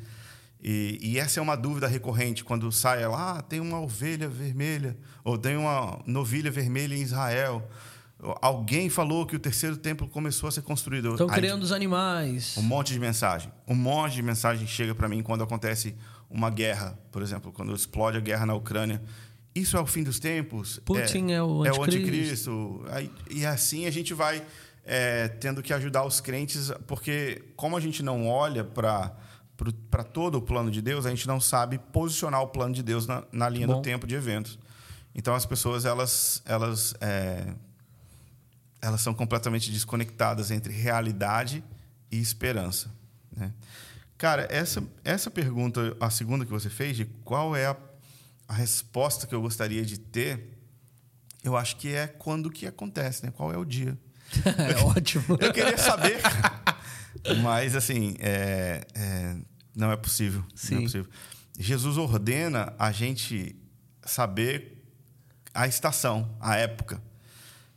E, e, essa é uma dúvida recorrente quando sai lá, ah, tem uma ovelha vermelha, ou tem uma novilha vermelha em Israel. Alguém falou que o terceiro templo começou a ser construído. Estão criando os animais. Um monte de mensagem. Um monte de mensagem chega para mim quando acontece uma guerra, por exemplo, quando explode a guerra na Ucrânia isso é o fim dos tempos. Putin é, é o anticristo. É o anticristo. Aí, e assim a gente vai é, tendo que ajudar os crentes, porque como a gente não olha para para todo o plano de Deus, a gente não sabe posicionar o plano de Deus na, na linha Bom. do tempo de eventos. Então as pessoas elas elas é, elas são completamente desconectadas entre realidade e esperança. Né? Cara, essa essa pergunta, a segunda que você fez, de qual é a a resposta que eu gostaria de ter, eu acho que é quando que acontece, né? Qual é o dia? é ótimo. eu queria saber, mas assim, é, é, não é possível. Sim. Não é possível. Jesus ordena a gente saber a estação, a época.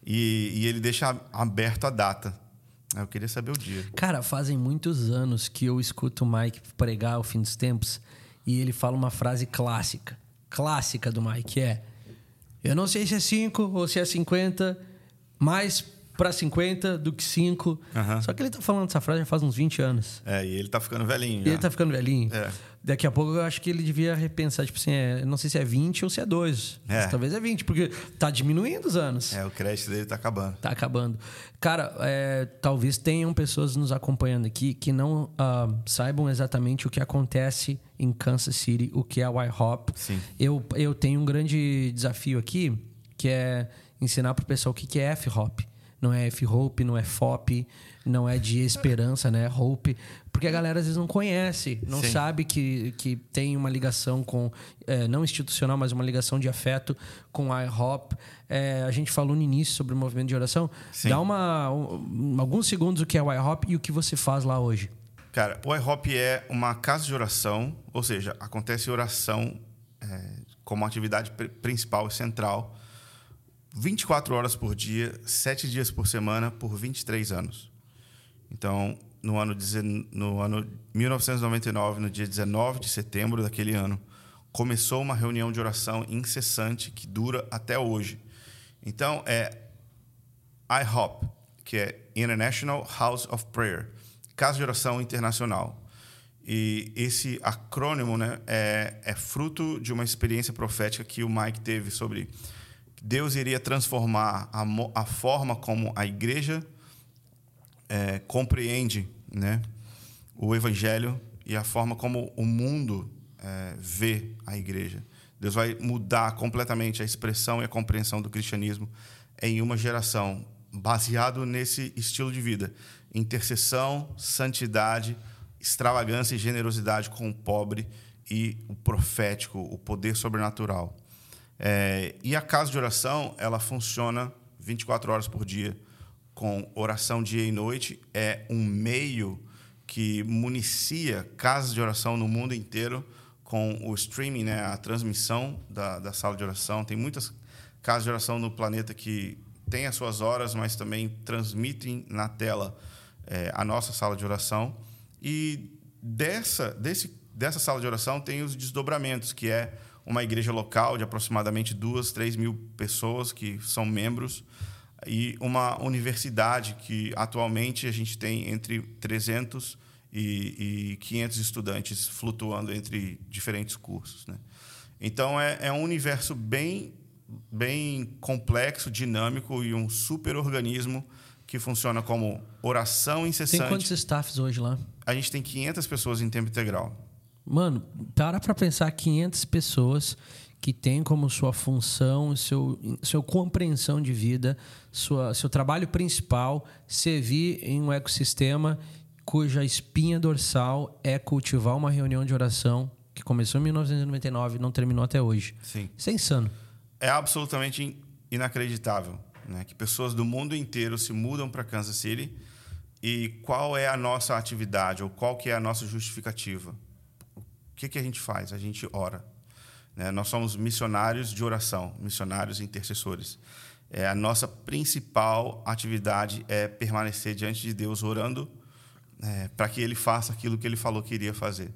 E, e, ele deixa aberto a data. Eu queria saber o dia. Cara, fazem muitos anos que eu escuto o Mike pregar o fim dos tempos e ele fala uma frase clássica clássica do Mike é: Eu não sei se é 5 ou se é 50, mais para 50 do que 5. Uhum. Só que ele tá falando essa frase já faz uns 20 anos. É, e ele tá ficando velhinho. E ele tá ficando velhinho. É. Daqui a pouco eu acho que ele devia repensar, tipo assim, é, não sei se é 20 ou se é 2. É. talvez é 20, porque tá diminuindo os anos. É, o crédito dele tá acabando. Tá acabando. Cara, é, talvez tenham pessoas nos acompanhando aqui que não uh, saibam exatamente o que acontece em Kansas City, o que é o IHOP. Sim. Eu, eu tenho um grande desafio aqui, que é ensinar pro pessoal o que é F-Hop não é F-Hope, não é FOP, não é de esperança, né? Hope. Porque a galera às vezes não conhece, não Sim. sabe que, que tem uma ligação com, é, não institucional, mas uma ligação de afeto com a IHOP. É, a gente falou no início sobre o movimento de oração. Sim. Dá uma, um, alguns segundos o que é o IHOP e o que você faz lá hoje. Cara, o IHOP é uma casa de oração, ou seja, acontece oração é, como atividade principal e central 24 horas por dia, 7 dias por semana, por 23 anos. Então, no ano, no ano 1999, no dia 19 de setembro daquele ano, começou uma reunião de oração incessante que dura até hoje. Então, é IHOP, que é International House of Prayer, Casa de Oração Internacional. E esse acrônimo né, é, é fruto de uma experiência profética que o Mike teve sobre Deus iria transformar a, a forma como a igreja é, compreende né, o evangelho e a forma como o mundo é, vê a igreja. Deus vai mudar completamente a expressão e a compreensão do cristianismo em uma geração, baseado nesse estilo de vida: intercessão, santidade, extravagância e generosidade com o pobre e o profético, o poder sobrenatural. É, e a casa de oração, ela funciona 24 horas por dia, com oração dia e noite. É um meio que municia casas de oração no mundo inteiro com o streaming, né, a transmissão da, da sala de oração. Tem muitas casas de oração no planeta que têm as suas horas, mas também transmitem na tela é, a nossa sala de oração. E dessa, desse, dessa sala de oração tem os desdobramentos, que é uma igreja local de aproximadamente duas, três mil pessoas que são membros e uma universidade que atualmente a gente tem entre 300 e, e 500 estudantes flutuando entre diferentes cursos. Né? Então é, é um universo bem, bem complexo, dinâmico e um super organismo que funciona como oração incessante. Tem quantos staffs hoje lá? A gente tem 500 pessoas em tempo integral. Mano, para pra pensar 500 pessoas que tem como sua função, seu, sua compreensão de vida, sua, seu trabalho principal servir em um ecossistema cuja espinha dorsal é cultivar uma reunião de oração que começou em 1999 e não terminou até hoje. Sim. Isso é insano. É absolutamente inacreditável né? que pessoas do mundo inteiro se mudam para Kansas City e qual é a nossa atividade ou qual que é a nossa justificativa? O que, que a gente faz? A gente ora. Né? Nós somos missionários de oração, missionários intercessores. É, a nossa principal atividade é permanecer diante de Deus orando é, para que ele faça aquilo que ele falou que iria fazer.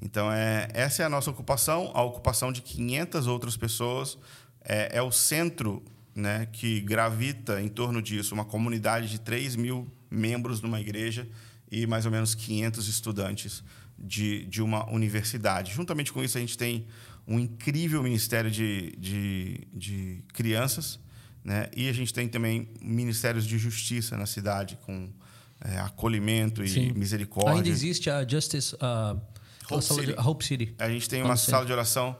Então, é, essa é a nossa ocupação, a ocupação de 500 outras pessoas. É, é o centro né, que gravita em torno disso, uma comunidade de 3 mil membros numa igreja e mais ou menos 500 estudantes de, de uma universidade. Juntamente com isso, a gente tem um incrível ministério de, de, de crianças, né? e a gente tem também ministérios de justiça na cidade, com é, acolhimento e Sim. misericórdia. Ainda existe a Justice uh, Hope de- City. Hope City. A gente tem Como uma sempre. sala de oração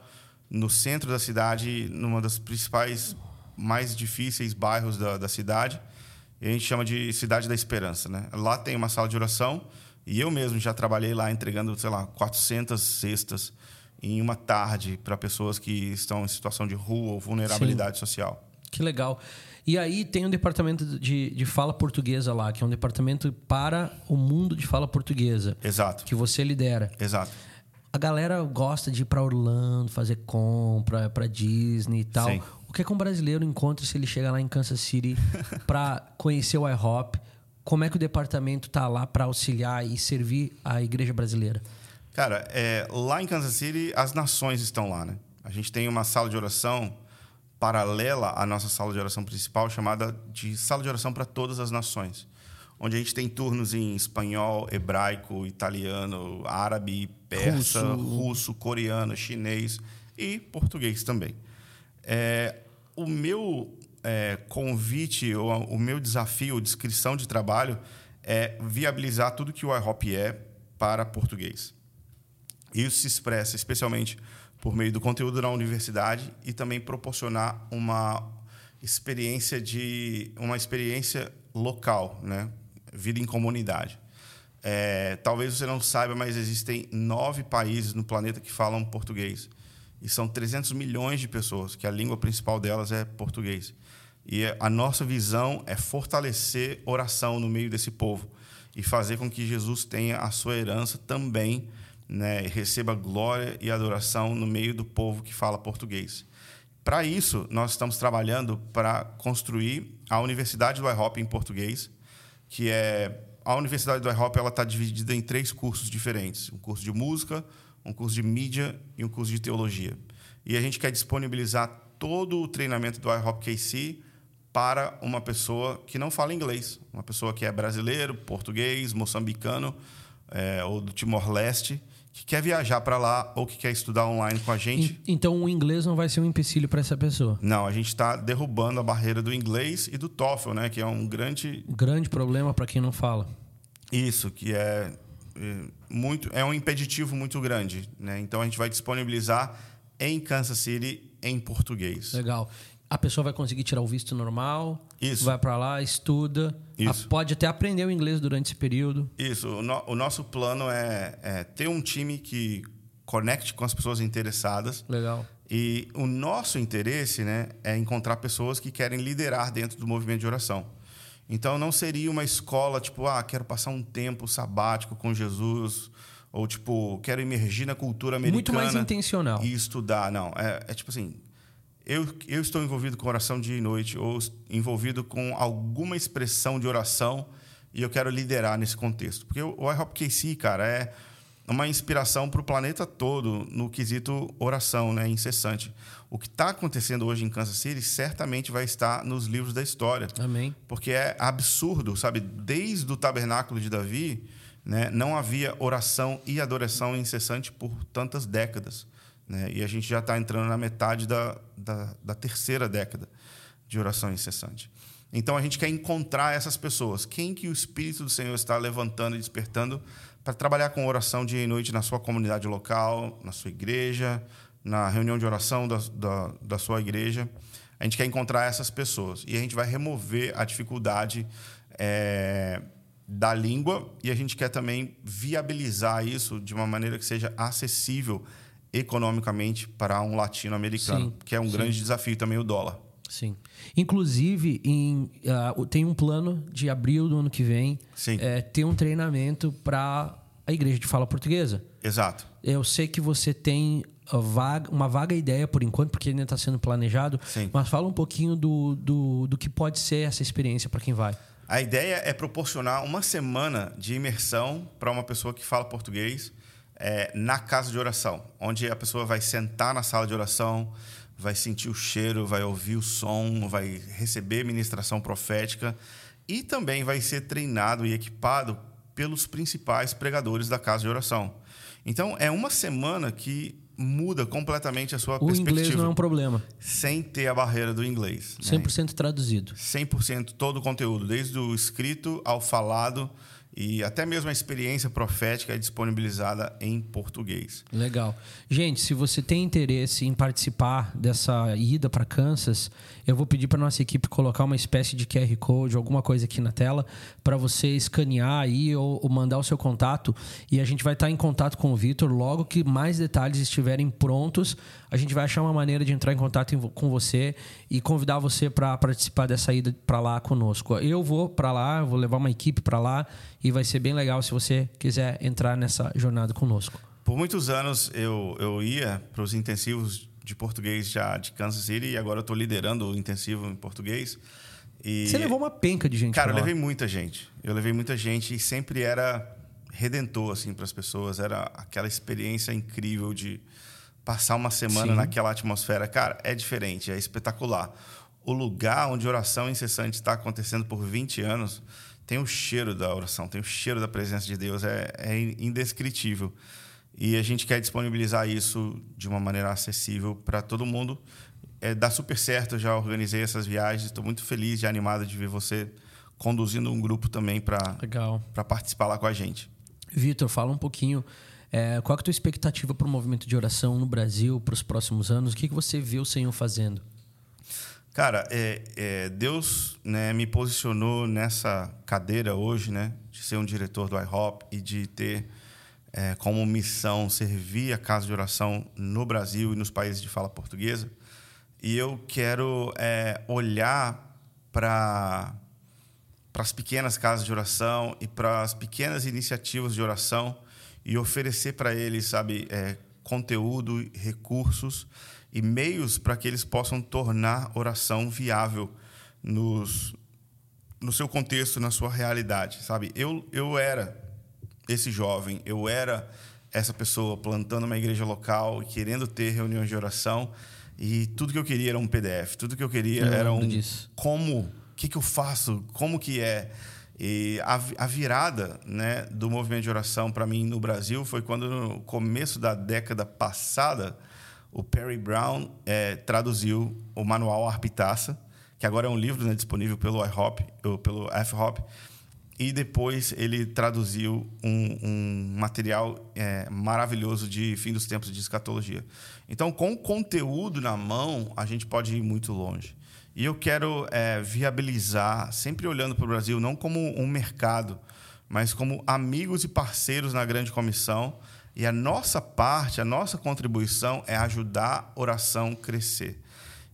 no centro da cidade, numa das principais, mais difíceis bairros da, da cidade. E a gente chama de Cidade da Esperança. Né? Lá tem uma sala de oração e eu mesmo já trabalhei lá entregando, sei lá, 400 cestas em uma tarde para pessoas que estão em situação de rua ou vulnerabilidade social. Que legal. E aí tem um departamento de, de fala portuguesa lá, que é um departamento para o mundo de fala portuguesa, Exato, que você lidera. exato. A galera gosta de ir para Orlando, fazer compra, para Disney e tal. Sim. O que é que um brasileiro encontra se ele chega lá em Kansas City para conhecer o IHOP? Como é que o departamento tá lá para auxiliar e servir a igreja brasileira? Cara, é, lá em Kansas City, as nações estão lá, né? A gente tem uma sala de oração paralela à nossa sala de oração principal, chamada de Sala de Oração para Todas as Nações, onde a gente tem turnos em espanhol, hebraico, italiano, árabe, persa, Russo. russo, coreano, chinês e português também. É, o meu é, convite, ou o meu desafio, descrição de trabalho, é viabilizar tudo que o iHop é para português. Isso se expressa especialmente por meio do conteúdo na universidade e também proporcionar uma experiência de uma experiência local, né? Vida em comunidade. É, talvez você não saiba, mas existem nove países no planeta que falam português e são 300 milhões de pessoas que a língua principal delas é português. E a nossa visão é fortalecer oração no meio desse povo e fazer com que Jesus tenha a sua herança também, né, receba glória e adoração no meio do povo que fala português. Para isso, nós estamos trabalhando para construir a Universidade do IHOP em português, que é a Universidade do IHOP ela está dividida em três cursos diferentes: um curso de música, um curso de mídia e um curso de teologia. E a gente quer disponibilizar todo o treinamento do IHOP KC para uma pessoa que não fala inglês, uma pessoa que é brasileiro, português, moçambicano é, ou do Timor-Leste, que quer viajar para lá ou que quer estudar online com a gente. En- Então o inglês não vai ser um empecilho para essa pessoa. Não, a gente está derrubando a barreira do inglês e do TOEFL, né, que é um grande grande problema para quem não fala. Isso, que é, é muito é um impeditivo muito grande, né? Então a gente vai disponibilizar em Kansas City em português. Legal. A pessoa vai conseguir tirar o visto normal, Isso. vai para lá, estuda, Isso. pode até aprender o inglês durante esse período. Isso, o, no- o nosso plano é, é ter um time que conecte com as pessoas interessadas Legal. e o nosso interesse, né, é encontrar pessoas que querem liderar dentro do movimento de oração. Então não seria uma escola tipo, ah, quero passar um tempo sabático com Jesus ou tipo, quero emergir na cultura americana. Muito mais intencional. e estudar. Não, é, é tipo assim, eu, eu estou envolvido com oração dia e noite, ou envolvido com alguma expressão de oração, e eu quero liderar nesse contexto. Porque o o iHop KC, cara, é uma inspiração para o planeta todo no quesito oração, né, incessante. O que está acontecendo hoje em Kansas City certamente vai estar nos livros da história. Amém. Porque é absurdo, sabe? Desde o tabernáculo de Davi, né, não havia oração e adoração incessante por tantas décadas. Né? E a gente já está entrando na metade da, da, da terceira década de oração incessante. Então a gente quer encontrar essas pessoas. Quem que o Espírito do Senhor está levantando e despertando para trabalhar com oração dia e noite na sua comunidade local, na sua igreja, na reunião de oração da, da, da sua igreja. A gente quer encontrar essas pessoas e a gente vai remover a dificuldade é, da língua e a gente quer também viabilizar isso de uma maneira que seja acessível economicamente para um latino-americano, que é um sim. grande desafio também o dólar. Sim. Inclusive, em, uh, tem um plano de abril do ano que vem é, ter um treinamento para a igreja de fala portuguesa. Exato. Eu sei que você tem vaga, uma vaga ideia por enquanto, porque ainda está sendo planejado. Sim. Mas fala um pouquinho do, do, do que pode ser essa experiência para quem vai. A ideia é proporcionar uma semana de imersão para uma pessoa que fala português é, na casa de oração, onde a pessoa vai sentar na sala de oração, vai sentir o cheiro, vai ouvir o som, vai receber ministração profética e também vai ser treinado e equipado pelos principais pregadores da casa de oração. Então, é uma semana que muda completamente a sua o perspectiva. O inglês não é um problema. Sem ter a barreira do inglês. 100% né? traduzido. 100% todo o conteúdo, desde o escrito ao falado e até mesmo a experiência profética é disponibilizada em português. Legal. Gente, se você tem interesse em participar dessa ida para Kansas, eu vou pedir para nossa equipe colocar uma espécie de QR Code, alguma coisa aqui na tela, para você escanear aí ou, ou, mandar o seu contato. E a gente vai estar tá em contato com o Vitor logo que mais detalhes estiverem prontos. A gente vai achar uma maneira de entrar em contato com você e convidar você para participar dessa ida para lá conosco. Eu vou para lá, vou levar uma equipe para lá e vai ser bem legal se você quiser entrar nessa jornada conosco. Por muitos anos eu, eu ia para os intensivos de português já de Kansas City e agora eu estou liderando o intensivo em português. E... Você levou uma penca de gente. Cara, eu levei muita gente. Eu levei muita gente e sempre era redentor assim para as pessoas. Era aquela experiência incrível de passar uma semana Sim. naquela atmosfera. Cara, é diferente, é espetacular. O lugar onde oração incessante está acontecendo por 20 anos tem o cheiro da oração, tem o cheiro da presença de Deus, é, é indescritível. E a gente quer disponibilizar isso de uma maneira acessível para todo mundo. É, dá super certo, eu já organizei essas viagens, estou muito feliz e animado de ver você conduzindo um grupo também para participar lá com a gente. Vitor, fala um pouquinho. É, qual é a tua expectativa para o movimento de oração no Brasil para os próximos anos? O que, que você vê o Senhor fazendo? Cara, é, é, Deus né, me posicionou nessa cadeira hoje, né, de ser um diretor do IHOP e de ter é, como missão servir a casa de oração no Brasil e nos países de fala portuguesa. E eu quero é, olhar para as pequenas casas de oração e para as pequenas iniciativas de oração e oferecer para eles, sabe, é, conteúdo, recursos e meios para que eles possam tornar oração viável nos, no seu contexto, na sua realidade, sabe? Eu, eu era esse jovem, eu era essa pessoa plantando uma igreja local, querendo ter reuniões de oração, e tudo que eu queria era um PDF, tudo que eu queria eu era um disso. como, o que, que eu faço, como que é. E a, a virada né, do movimento de oração para mim no Brasil foi quando, no começo da década passada, o Perry Brown é, traduziu o manual Arpitaça, que agora é um livro né, disponível pelo iHop, pelo F-Hop, e depois ele traduziu um, um material é, maravilhoso de fim dos tempos de escatologia. Então, com conteúdo na mão, a gente pode ir muito longe. E eu quero é, viabilizar, sempre olhando para o Brasil, não como um mercado, mas como amigos e parceiros na grande comissão. E a nossa parte, a nossa contribuição é ajudar a oração crescer.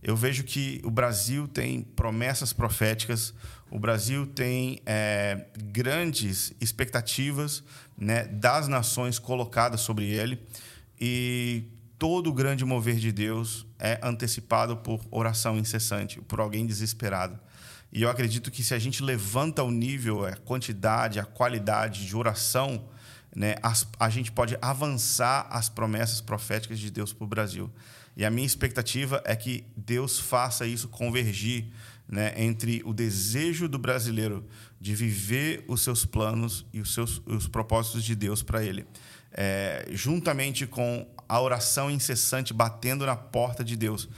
Eu vejo que o Brasil tem promessas proféticas, o Brasil tem é, grandes expectativas né, das nações colocadas sobre ele e todo o grande mover de Deus é antecipado por oração incessante, por alguém desesperado. E eu acredito que se a gente levanta o nível, a quantidade, a qualidade de oração, né, a gente pode avançar as promessas proféticas de Deus para o Brasil. E a minha expectativa é que Deus faça isso convergir né, entre o desejo do brasileiro de viver os seus planos e os seus os propósitos de Deus para ele, é, juntamente com a oração incessante batendo na porta de Deus,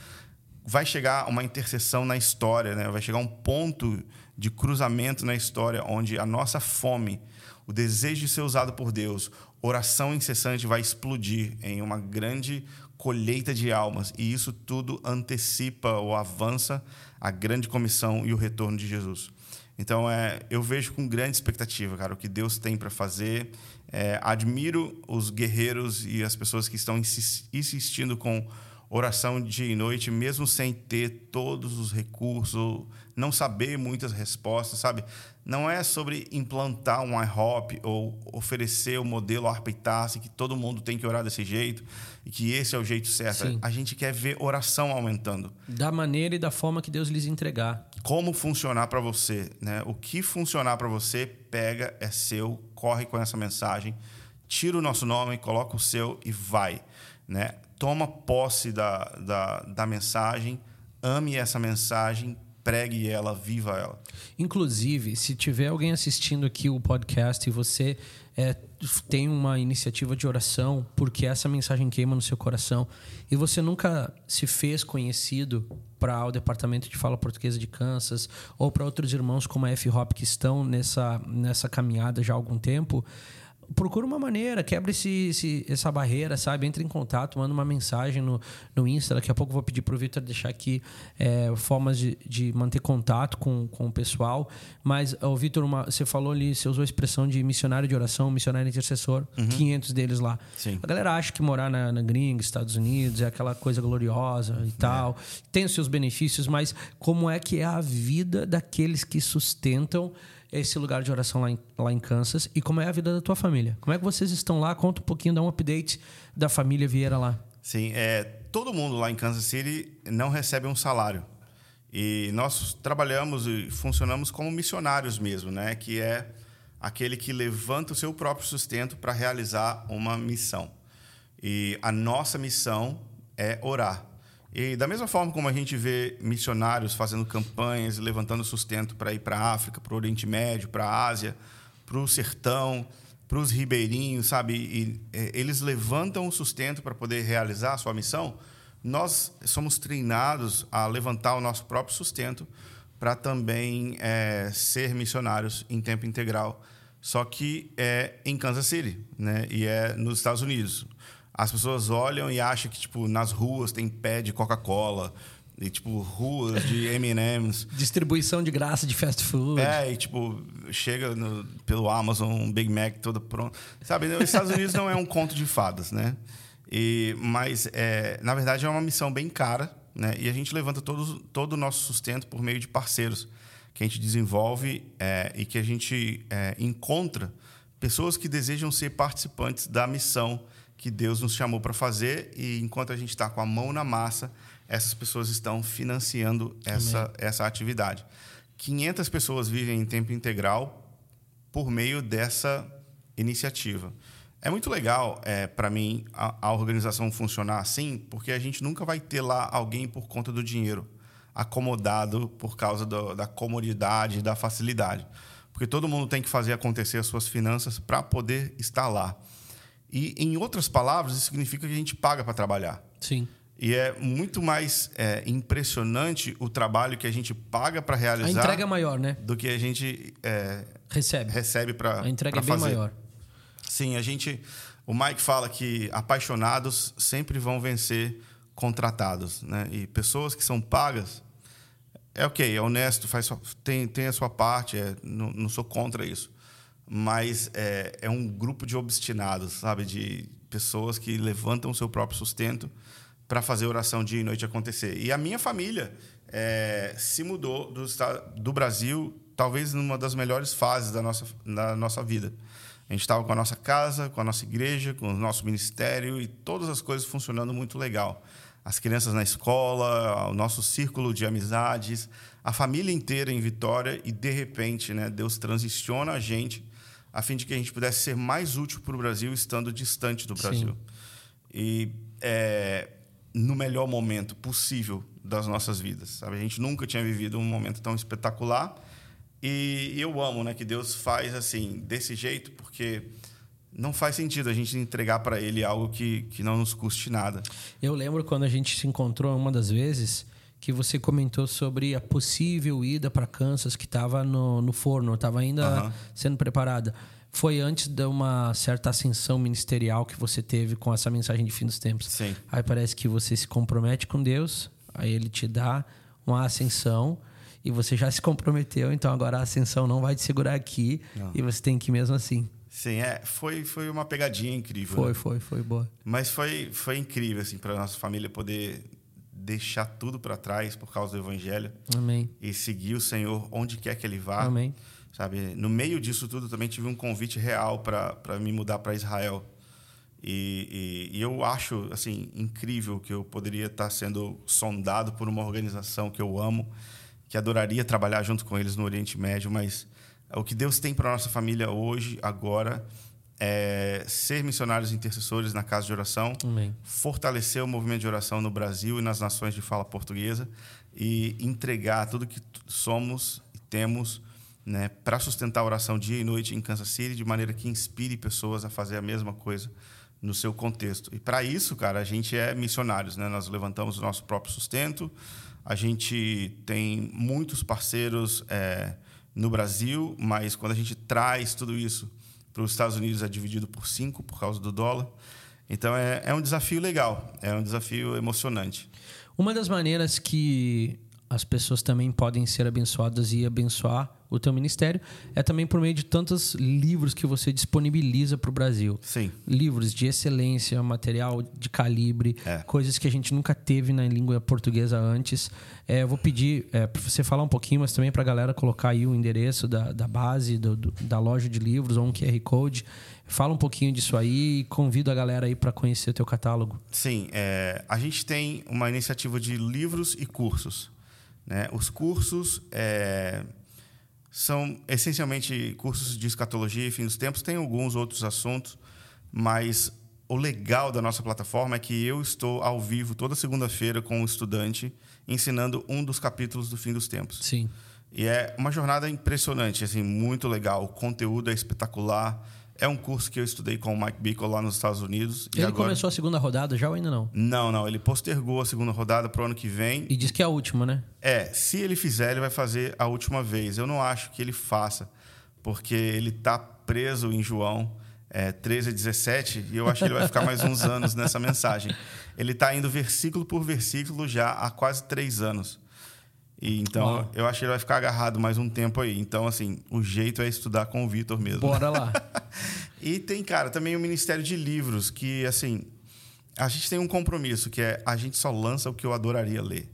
vai chegar uma interseção na história, né? vai chegar um ponto de cruzamento na história onde a nossa fome, o desejo de ser usado por Deus, oração incessante vai explodir em uma grande colheita de almas. E isso tudo antecipa ou avança a grande comissão e o retorno de Jesus. Então, é, eu vejo com grande expectativa, cara, o que Deus tem para fazer. É, admiro os guerreiros e as pessoas que estão insistindo com oração dia e noite, mesmo sem ter todos os recursos, não saber muitas respostas, sabe? Não é sobre implantar um IHOP ou oferecer o modelo Arpeitasse que todo mundo tem que orar desse jeito e que esse é o jeito certo. Sim. A gente quer ver oração aumentando. Da maneira e da forma que Deus lhes entregar. Como funcionar para você, né? O que funcionar para você, pega, é seu, corre com essa mensagem, tira o nosso nome, coloca o seu e vai, né? Toma posse da, da, da mensagem, ame essa mensagem, pregue ela, viva ela. Inclusive, se tiver alguém assistindo aqui o podcast e você é, tem uma iniciativa de oração, porque essa mensagem queima no seu coração, e você nunca se fez conhecido para o departamento de fala portuguesa de Kansas ou para outros irmãos como a F-Hop que estão nessa, nessa caminhada já há algum tempo, procura uma maneira, quebra esse, esse, essa barreira, sabe? Entre em contato, manda uma mensagem no, no Insta. Daqui a pouco eu vou pedir para o Victor deixar aqui é, formas de, de manter contato com, com o pessoal. Mas, o Victor, você falou ali, você usou a expressão de missionário de oração, missionário intercessor, uhum. 500 deles lá. Sim. A galera acha que morar na, na gringa, Estados Unidos, é aquela coisa gloriosa e tal. É. Tem os seus benefícios, mas como é que é a vida daqueles que sustentam esse lugar de oração lá em, lá em Kansas e como é a vida da tua família. Como é que vocês estão lá? Conta um pouquinho, dá um update da família Vieira lá. Sim, é, todo mundo lá em Kansas City não recebe um salário. E nós trabalhamos e funcionamos como missionários mesmo, né? Que é aquele que levanta o seu próprio sustento para realizar uma missão. E a nossa missão é orar. E da mesma forma como a gente vê missionários fazendo campanhas, levantando sustento para ir para a África, para o Oriente Médio, para a Ásia, para o sertão, para os ribeirinhos, sabe? E, e, eles levantam o sustento para poder realizar a sua missão. Nós somos treinados a levantar o nosso próprio sustento para também é, ser missionários em tempo integral. Só que é em Kansas City, né? E é nos Estados Unidos as pessoas olham e acham que, tipo, nas ruas tem pé de Coca-Cola. E, tipo, ruas de M&M's. Distribuição de graça de fast food. É, e, tipo, chega no, pelo Amazon um Big Mac todo pronto. Sabe, os Estados Unidos não é um conto de fadas, né? E, mas, é, na verdade, é uma missão bem cara, né? E a gente levanta todo, todo o nosso sustento por meio de parceiros que a gente desenvolve é, e que a gente é, encontra pessoas que desejam ser participantes da missão que Deus nos chamou para fazer e enquanto a gente está com a mão na massa, essas pessoas estão financiando essa, essa atividade. 500 pessoas vivem em tempo integral por meio dessa iniciativa. É muito legal, é, para mim, a, a, organização funcionar assim, porque a gente nunca vai ter lá alguém por conta do dinheiro, acomodado por causa do, da comodidade, da facilidade. Porque todo mundo tem que fazer acontecer as suas finanças para poder estar lá. E, em outras palavras, isso significa que a gente paga para trabalhar. Sim. E é muito mais é, impressionante o trabalho que a gente paga para realizar. A entrega é maior, né? Do que a gente é, recebe. Recebe para A entrega é bem fazer. maior. Sim, a gente. O Mike fala que apaixonados sempre vão vencer contratados, né? E pessoas que são pagas é ok, é honesto, faz tem, tem a sua parte, é, não, não sou contra isso mas é, é um grupo de obstinados, sabe? De pessoas que levantam o seu próprio sustento para fazer oração dia e noite acontecer. E a minha família é, se mudou do, do Brasil, talvez numa das melhores fases da nossa, da nossa vida. A gente estava com a nossa casa, com a nossa igreja, com o nosso ministério e todas as coisas funcionando muito legal. As crianças na escola, o nosso círculo de amizades, a família inteira em Vitória e de repente, né, Deus transiciona a gente a fim de que a gente pudesse ser mais útil para o Brasil estando distante do Brasil. Sim. E é, no melhor momento possível das nossas vidas. Sabe? A gente nunca tinha vivido um momento tão espetacular. E eu amo né, que Deus faz assim, desse jeito, porque não faz sentido a gente entregar para Ele algo que, que não nos custe nada. Eu lembro quando a gente se encontrou uma das vezes que você comentou sobre a possível ida para Kansas que estava no, no forno, estava ainda uhum. sendo preparada. foi antes de uma certa ascensão ministerial que você teve com essa mensagem de fim dos tempos. Sim. Aí parece que você se compromete com Deus, aí ele te dá uma ascensão e você já se comprometeu, então agora a ascensão não vai te segurar aqui Não. e você tem que ir mesmo assim. Sim, é, foi, foi uma pegadinha incrível. Foi, né? foi, foi boa. Mas foi, foi incrível, assim, para nossa família poder deixar tudo para trás por causa do evangelho Amém. e seguir o Senhor onde quer que ele vá. Amém. Sabe? No meio disso tudo também tive um convite real para me mudar para Israel. E, e, e eu acho assim incrível que eu poderia estar sendo sondado por uma organização que eu amo, que adoraria trabalhar junto com eles no Oriente Médio, mas o que Deus tem para nossa família hoje, agora, é ser missionários intercessores na casa de oração, Amém. fortalecer o movimento de oração no Brasil e nas nações de fala portuguesa e entregar tudo que somos e temos né, para sustentar a oração dia e noite em Kansas City, de maneira que inspire pessoas a fazer a mesma coisa no seu contexto. E para isso, cara, a gente é missionários, né? Nós levantamos o nosso próprio sustento, a gente tem muitos parceiros é, no Brasil, mas quando a gente traz tudo isso para os Estados Unidos é dividido por cinco por causa do dólar. Então é, é um desafio legal, é um desafio emocionante. Uma das maneiras que as pessoas também podem ser abençoadas e abençoar o teu ministério é também por meio de tantos livros que você disponibiliza para o Brasil. Sim. Livros de excelência, material de calibre, É. coisas que a gente nunca teve na língua portuguesa antes. É, eu vou pedir é, para você falar um pouquinho, mas também para a galera colocar aí o endereço da, da base, do- do- da loja de livros ou um QR Code. Fala um pouquinho disso aí e convido a galera aí para conhecer o teu catálogo. Sim, é, a gente tem uma iniciativa de livros e cursos. Né? Os cursos é, são essencialmente cursos de escatologia e fim dos tempos. Tem alguns outros assuntos, mas o legal da nossa plataforma é que eu estou ao vivo toda segunda-feira com um estudante ensinando um dos capítulos do fim dos tempos. Sim. E é uma jornada impressionante, assim, muito legal. O conteúdo é espetacular. É um curso que eu estudei com o Mike Bickle lá nos Estados Unidos. e Ele agora... começou a segunda rodada já ou ainda não? Não, não. Ele postergou a segunda rodada para o ano que vem. E diz que é a última, né? É, se ele fizer, ele vai fazer a última vez. Eu não acho que ele faça, porque ele está preso em João é, 13 a 17 e eu acho que ele vai ficar mais uns anos nessa mensagem. Ele está indo versículo por versículo já há quase três anos. E então, eu acho que ele vai ficar agarrado mais um tempo aí. Então, assim, o jeito é estudar com o Vitor mesmo. Bora lá. E tem, cara, também o Ministério de Livros, que, assim, a gente tem um compromisso, que é a gente só lança o que eu adoraria ler.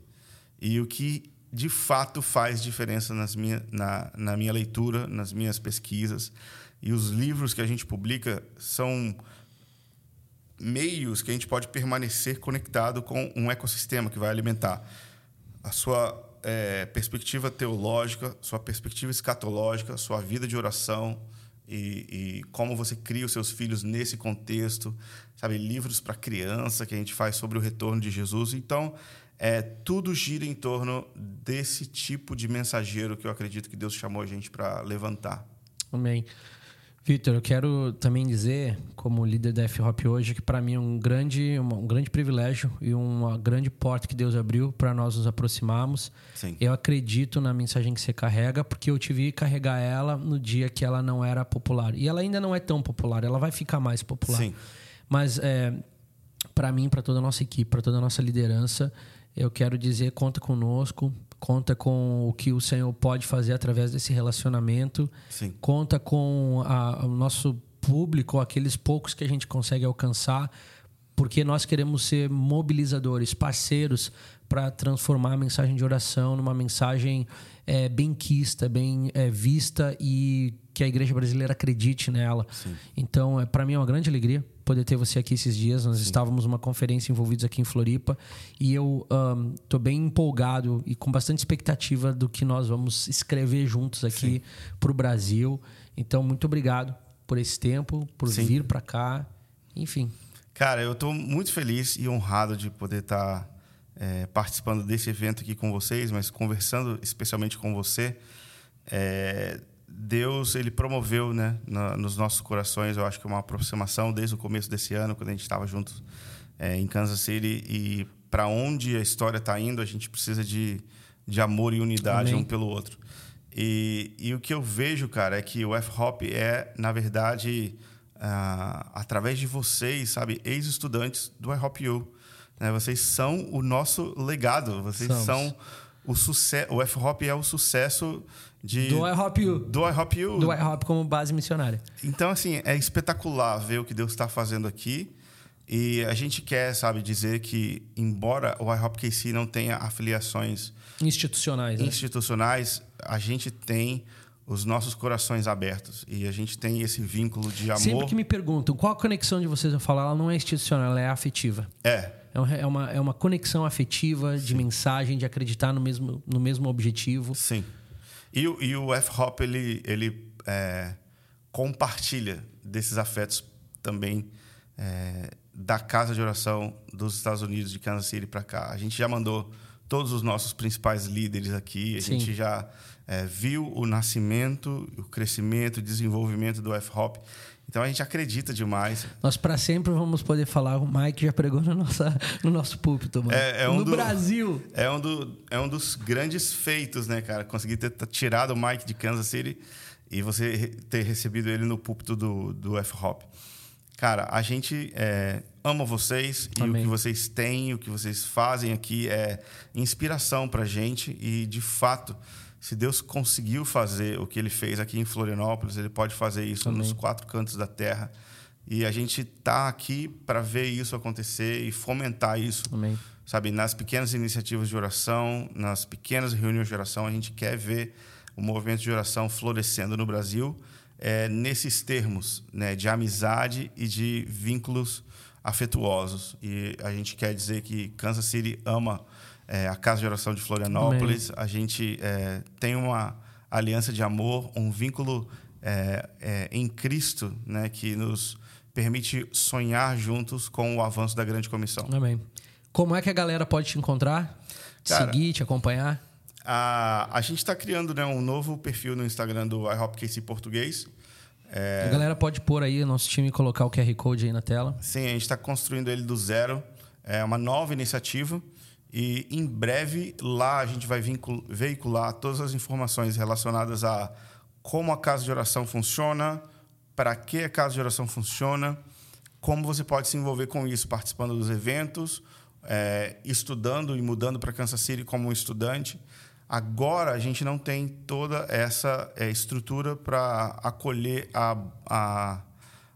E o que, de fato, faz diferença nas minha, na, na minha leitura, nas minhas pesquisas. E os livros que a gente publica são meios que a gente pode permanecer conectado com um ecossistema que vai alimentar a sua eh, perspectiva teológica, sua perspectiva escatológica, sua vida de oração e, e como você cria os seus filhos nesse contexto, sabe, livros para criança que a gente faz sobre o retorno de Jesus. Então, é, tudo gira em torno desse tipo de mensageiro que eu acredito que Deus chamou a gente para levantar. Amém. Vitor, eu quero também dizer, como líder da F-Hop hoje, que para mim é um grande, um grande privilégio e uma grande porta que Deus abriu para nós nos aproximarmos. Sim. Eu acredito na mensagem que você carrega, porque eu tive que carregar ela no dia que ela não era popular. E ela ainda não é tão popular, ela vai ficar mais popular. Sim. Mas é, para mim, para toda a nossa equipe, para toda a nossa liderança, eu quero dizer, conta conosco, conta com o que o Senhor pode fazer através desse relacionamento, Sim. conta com a- o nosso público, aqueles poucos que a gente consegue alcançar, porque nós queremos ser mobilizadores, parceiros para transformar a mensagem de oração numa mensagem é, bem quista, bem é, vista e que a igreja brasileira acredite nela. Então, é, para mim é uma grande alegria poder ter você aqui esses dias. Nós estávamos numa conferência envolvidos aqui em Floripa e eu estou bem empolgado e com bastante expectativa do que nós vamos escrever juntos aqui para o Brasil. Então, muito obrigado por esse tempo, por Sim. vir para cá. Enfim, Cara, eu estou muito feliz e honrado de poder estar é, participando desse evento aqui com vocês, mas conversando especialmente com você. É, Deus, ele promoveu né, na- nos nossos corações, eu acho que uma aproximação desde o começo desse ano, quando a gente estava juntos é, em Kansas City. E para onde a história está indo, a gente precisa de, de amor e unidade Amém. um pelo outro. E, e o que eu vejo, cara, é que o F-Hop é, na verdade, uh, através de vocês, sabe, ex-estudantes do I-Hop-U. Né? Vocês são o nosso legado, vocês Somos. são o sucesso. O F-Hop é o sucesso de, do IHOP Do IHOP Do IHOP como base missionária. Então, assim, é espetacular ver o que Deus está fazendo aqui. E a gente quer, sabe, dizer que, embora o IHOP KC não tenha afiliações institucionais, né? institucionais a gente tem os nossos corações abertos e a gente tem esse vínculo de amor. Sempre que me perguntam qual a conexão de vocês, eu falo, ela não é institucional, ela é afetiva. É. É uma, é uma é conexão afetiva de mensagem, de acreditar no mesmo, no mesmo objetivo. Sim. E, o, e o F-Hop, ele, ele é, compartilha desses afetos também é, da Casa de Oração dos Estados Unidos, de Kansas City para cá. A gente já mandou todos os nossos principais líderes aqui. A Sim. gente já é, viu o nascimento, o crescimento, o desenvolvimento do F-Hop. Então a gente acredita demais. Nós para sempre vamos poder falar. O Mike já pregou no, nossa, no nosso púlpito, mano. É, é um no do, Brasil. É um, do, é um dos grandes feitos, né, cara? Conseguir ter tirado o Mike de Kansas City e você ter recebido ele no púlpito do, do F-Hop. Cara, a gente é, ama vocês Amém. e o que vocês têm, o que vocês fazem aqui é inspiração pra gente e, de fato, se Deus conseguiu fazer o que ele fez aqui em Florianópolis, ele pode fazer isso Amém. nos quatro cantos da terra. E a gente está aqui para ver isso acontecer e fomentar isso. Amém. Sabe, nas pequenas iniciativas de oração, nas pequenas reuniões de oração, a gente quer ver o movimento de oração florescendo no Brasil é, nesses termos né, de amizade e de vínculos afetuosos. E a gente quer dizer que Kansas City ama é, a Casa de Oração de Florianópolis. Amém. A gente é, tem uma aliança de amor, um vínculo é, é, em Cristo, né, que nos permite sonhar juntos com o avanço da grande comissão. Amém. Como é que a galera pode te encontrar, Cara, seguir, te acompanhar? A, a gente está criando né, um novo perfil no Instagram do iHopKC Português. É... A galera pode pôr aí, nosso time, colocar o QR Code aí na tela. Sim, a gente está construindo ele do zero. É uma nova iniciativa. E em breve lá a gente vai veicular todas as informações relacionadas a como a casa de oração funciona, para que a casa de oração funciona, como você pode se envolver com isso, participando dos eventos, é, estudando e mudando para Kansas City como um estudante. Agora a gente não tem toda essa é, estrutura para acolher a, a,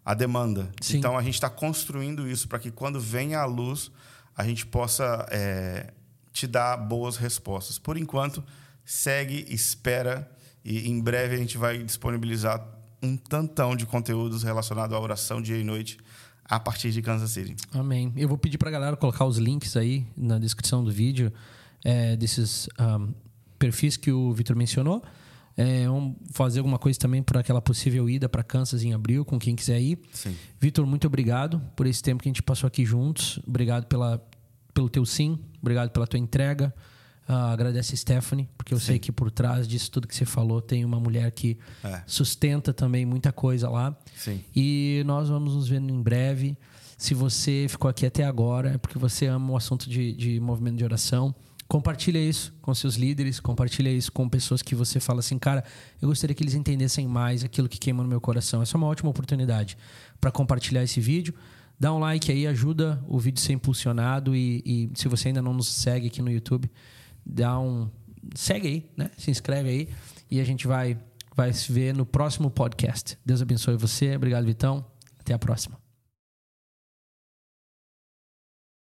a demanda. Sim. Então a gente está construindo isso para que quando venha a luz a gente possa é, te dar boas respostas. Por enquanto, segue, espera e em breve a gente vai disponibilizar um tantão de conteúdos relacionados à oração dia e noite a partir de Kansas City. Amém. Eu vou pedir para a galera colocar os links aí na descrição do vídeo é, desses um, perfis que o Vitor mencionou. É, vamos fazer alguma coisa também por aquela possível ida para Kansas em abril, com quem quiser ir. Vitor, muito obrigado por esse tempo que a gente passou aqui juntos. Obrigado pela, pelo teu sim, obrigado pela tua entrega. Uh, agradece a Stephanie, porque eu sim. sei que por trás disso tudo que você falou tem uma mulher que é. sustenta também muita coisa lá. Sim. E nós vamos nos ver em breve. Se você ficou aqui até agora, é porque você ama o assunto de, de movimento de oração. Compartilha isso com seus líderes, compartilha isso com pessoas que você fala assim, cara, eu gostaria que eles entendessem mais aquilo que queima no meu coração. Essa é uma ótima oportunidade para compartilhar esse vídeo. Dá um like aí, ajuda o vídeo a ser impulsionado e, e se você ainda não nos segue aqui no YouTube, dá um segue aí, né? Se inscreve aí e a gente vai vai se ver no próximo podcast. Deus abençoe você. Obrigado, Vitão. Até a próxima.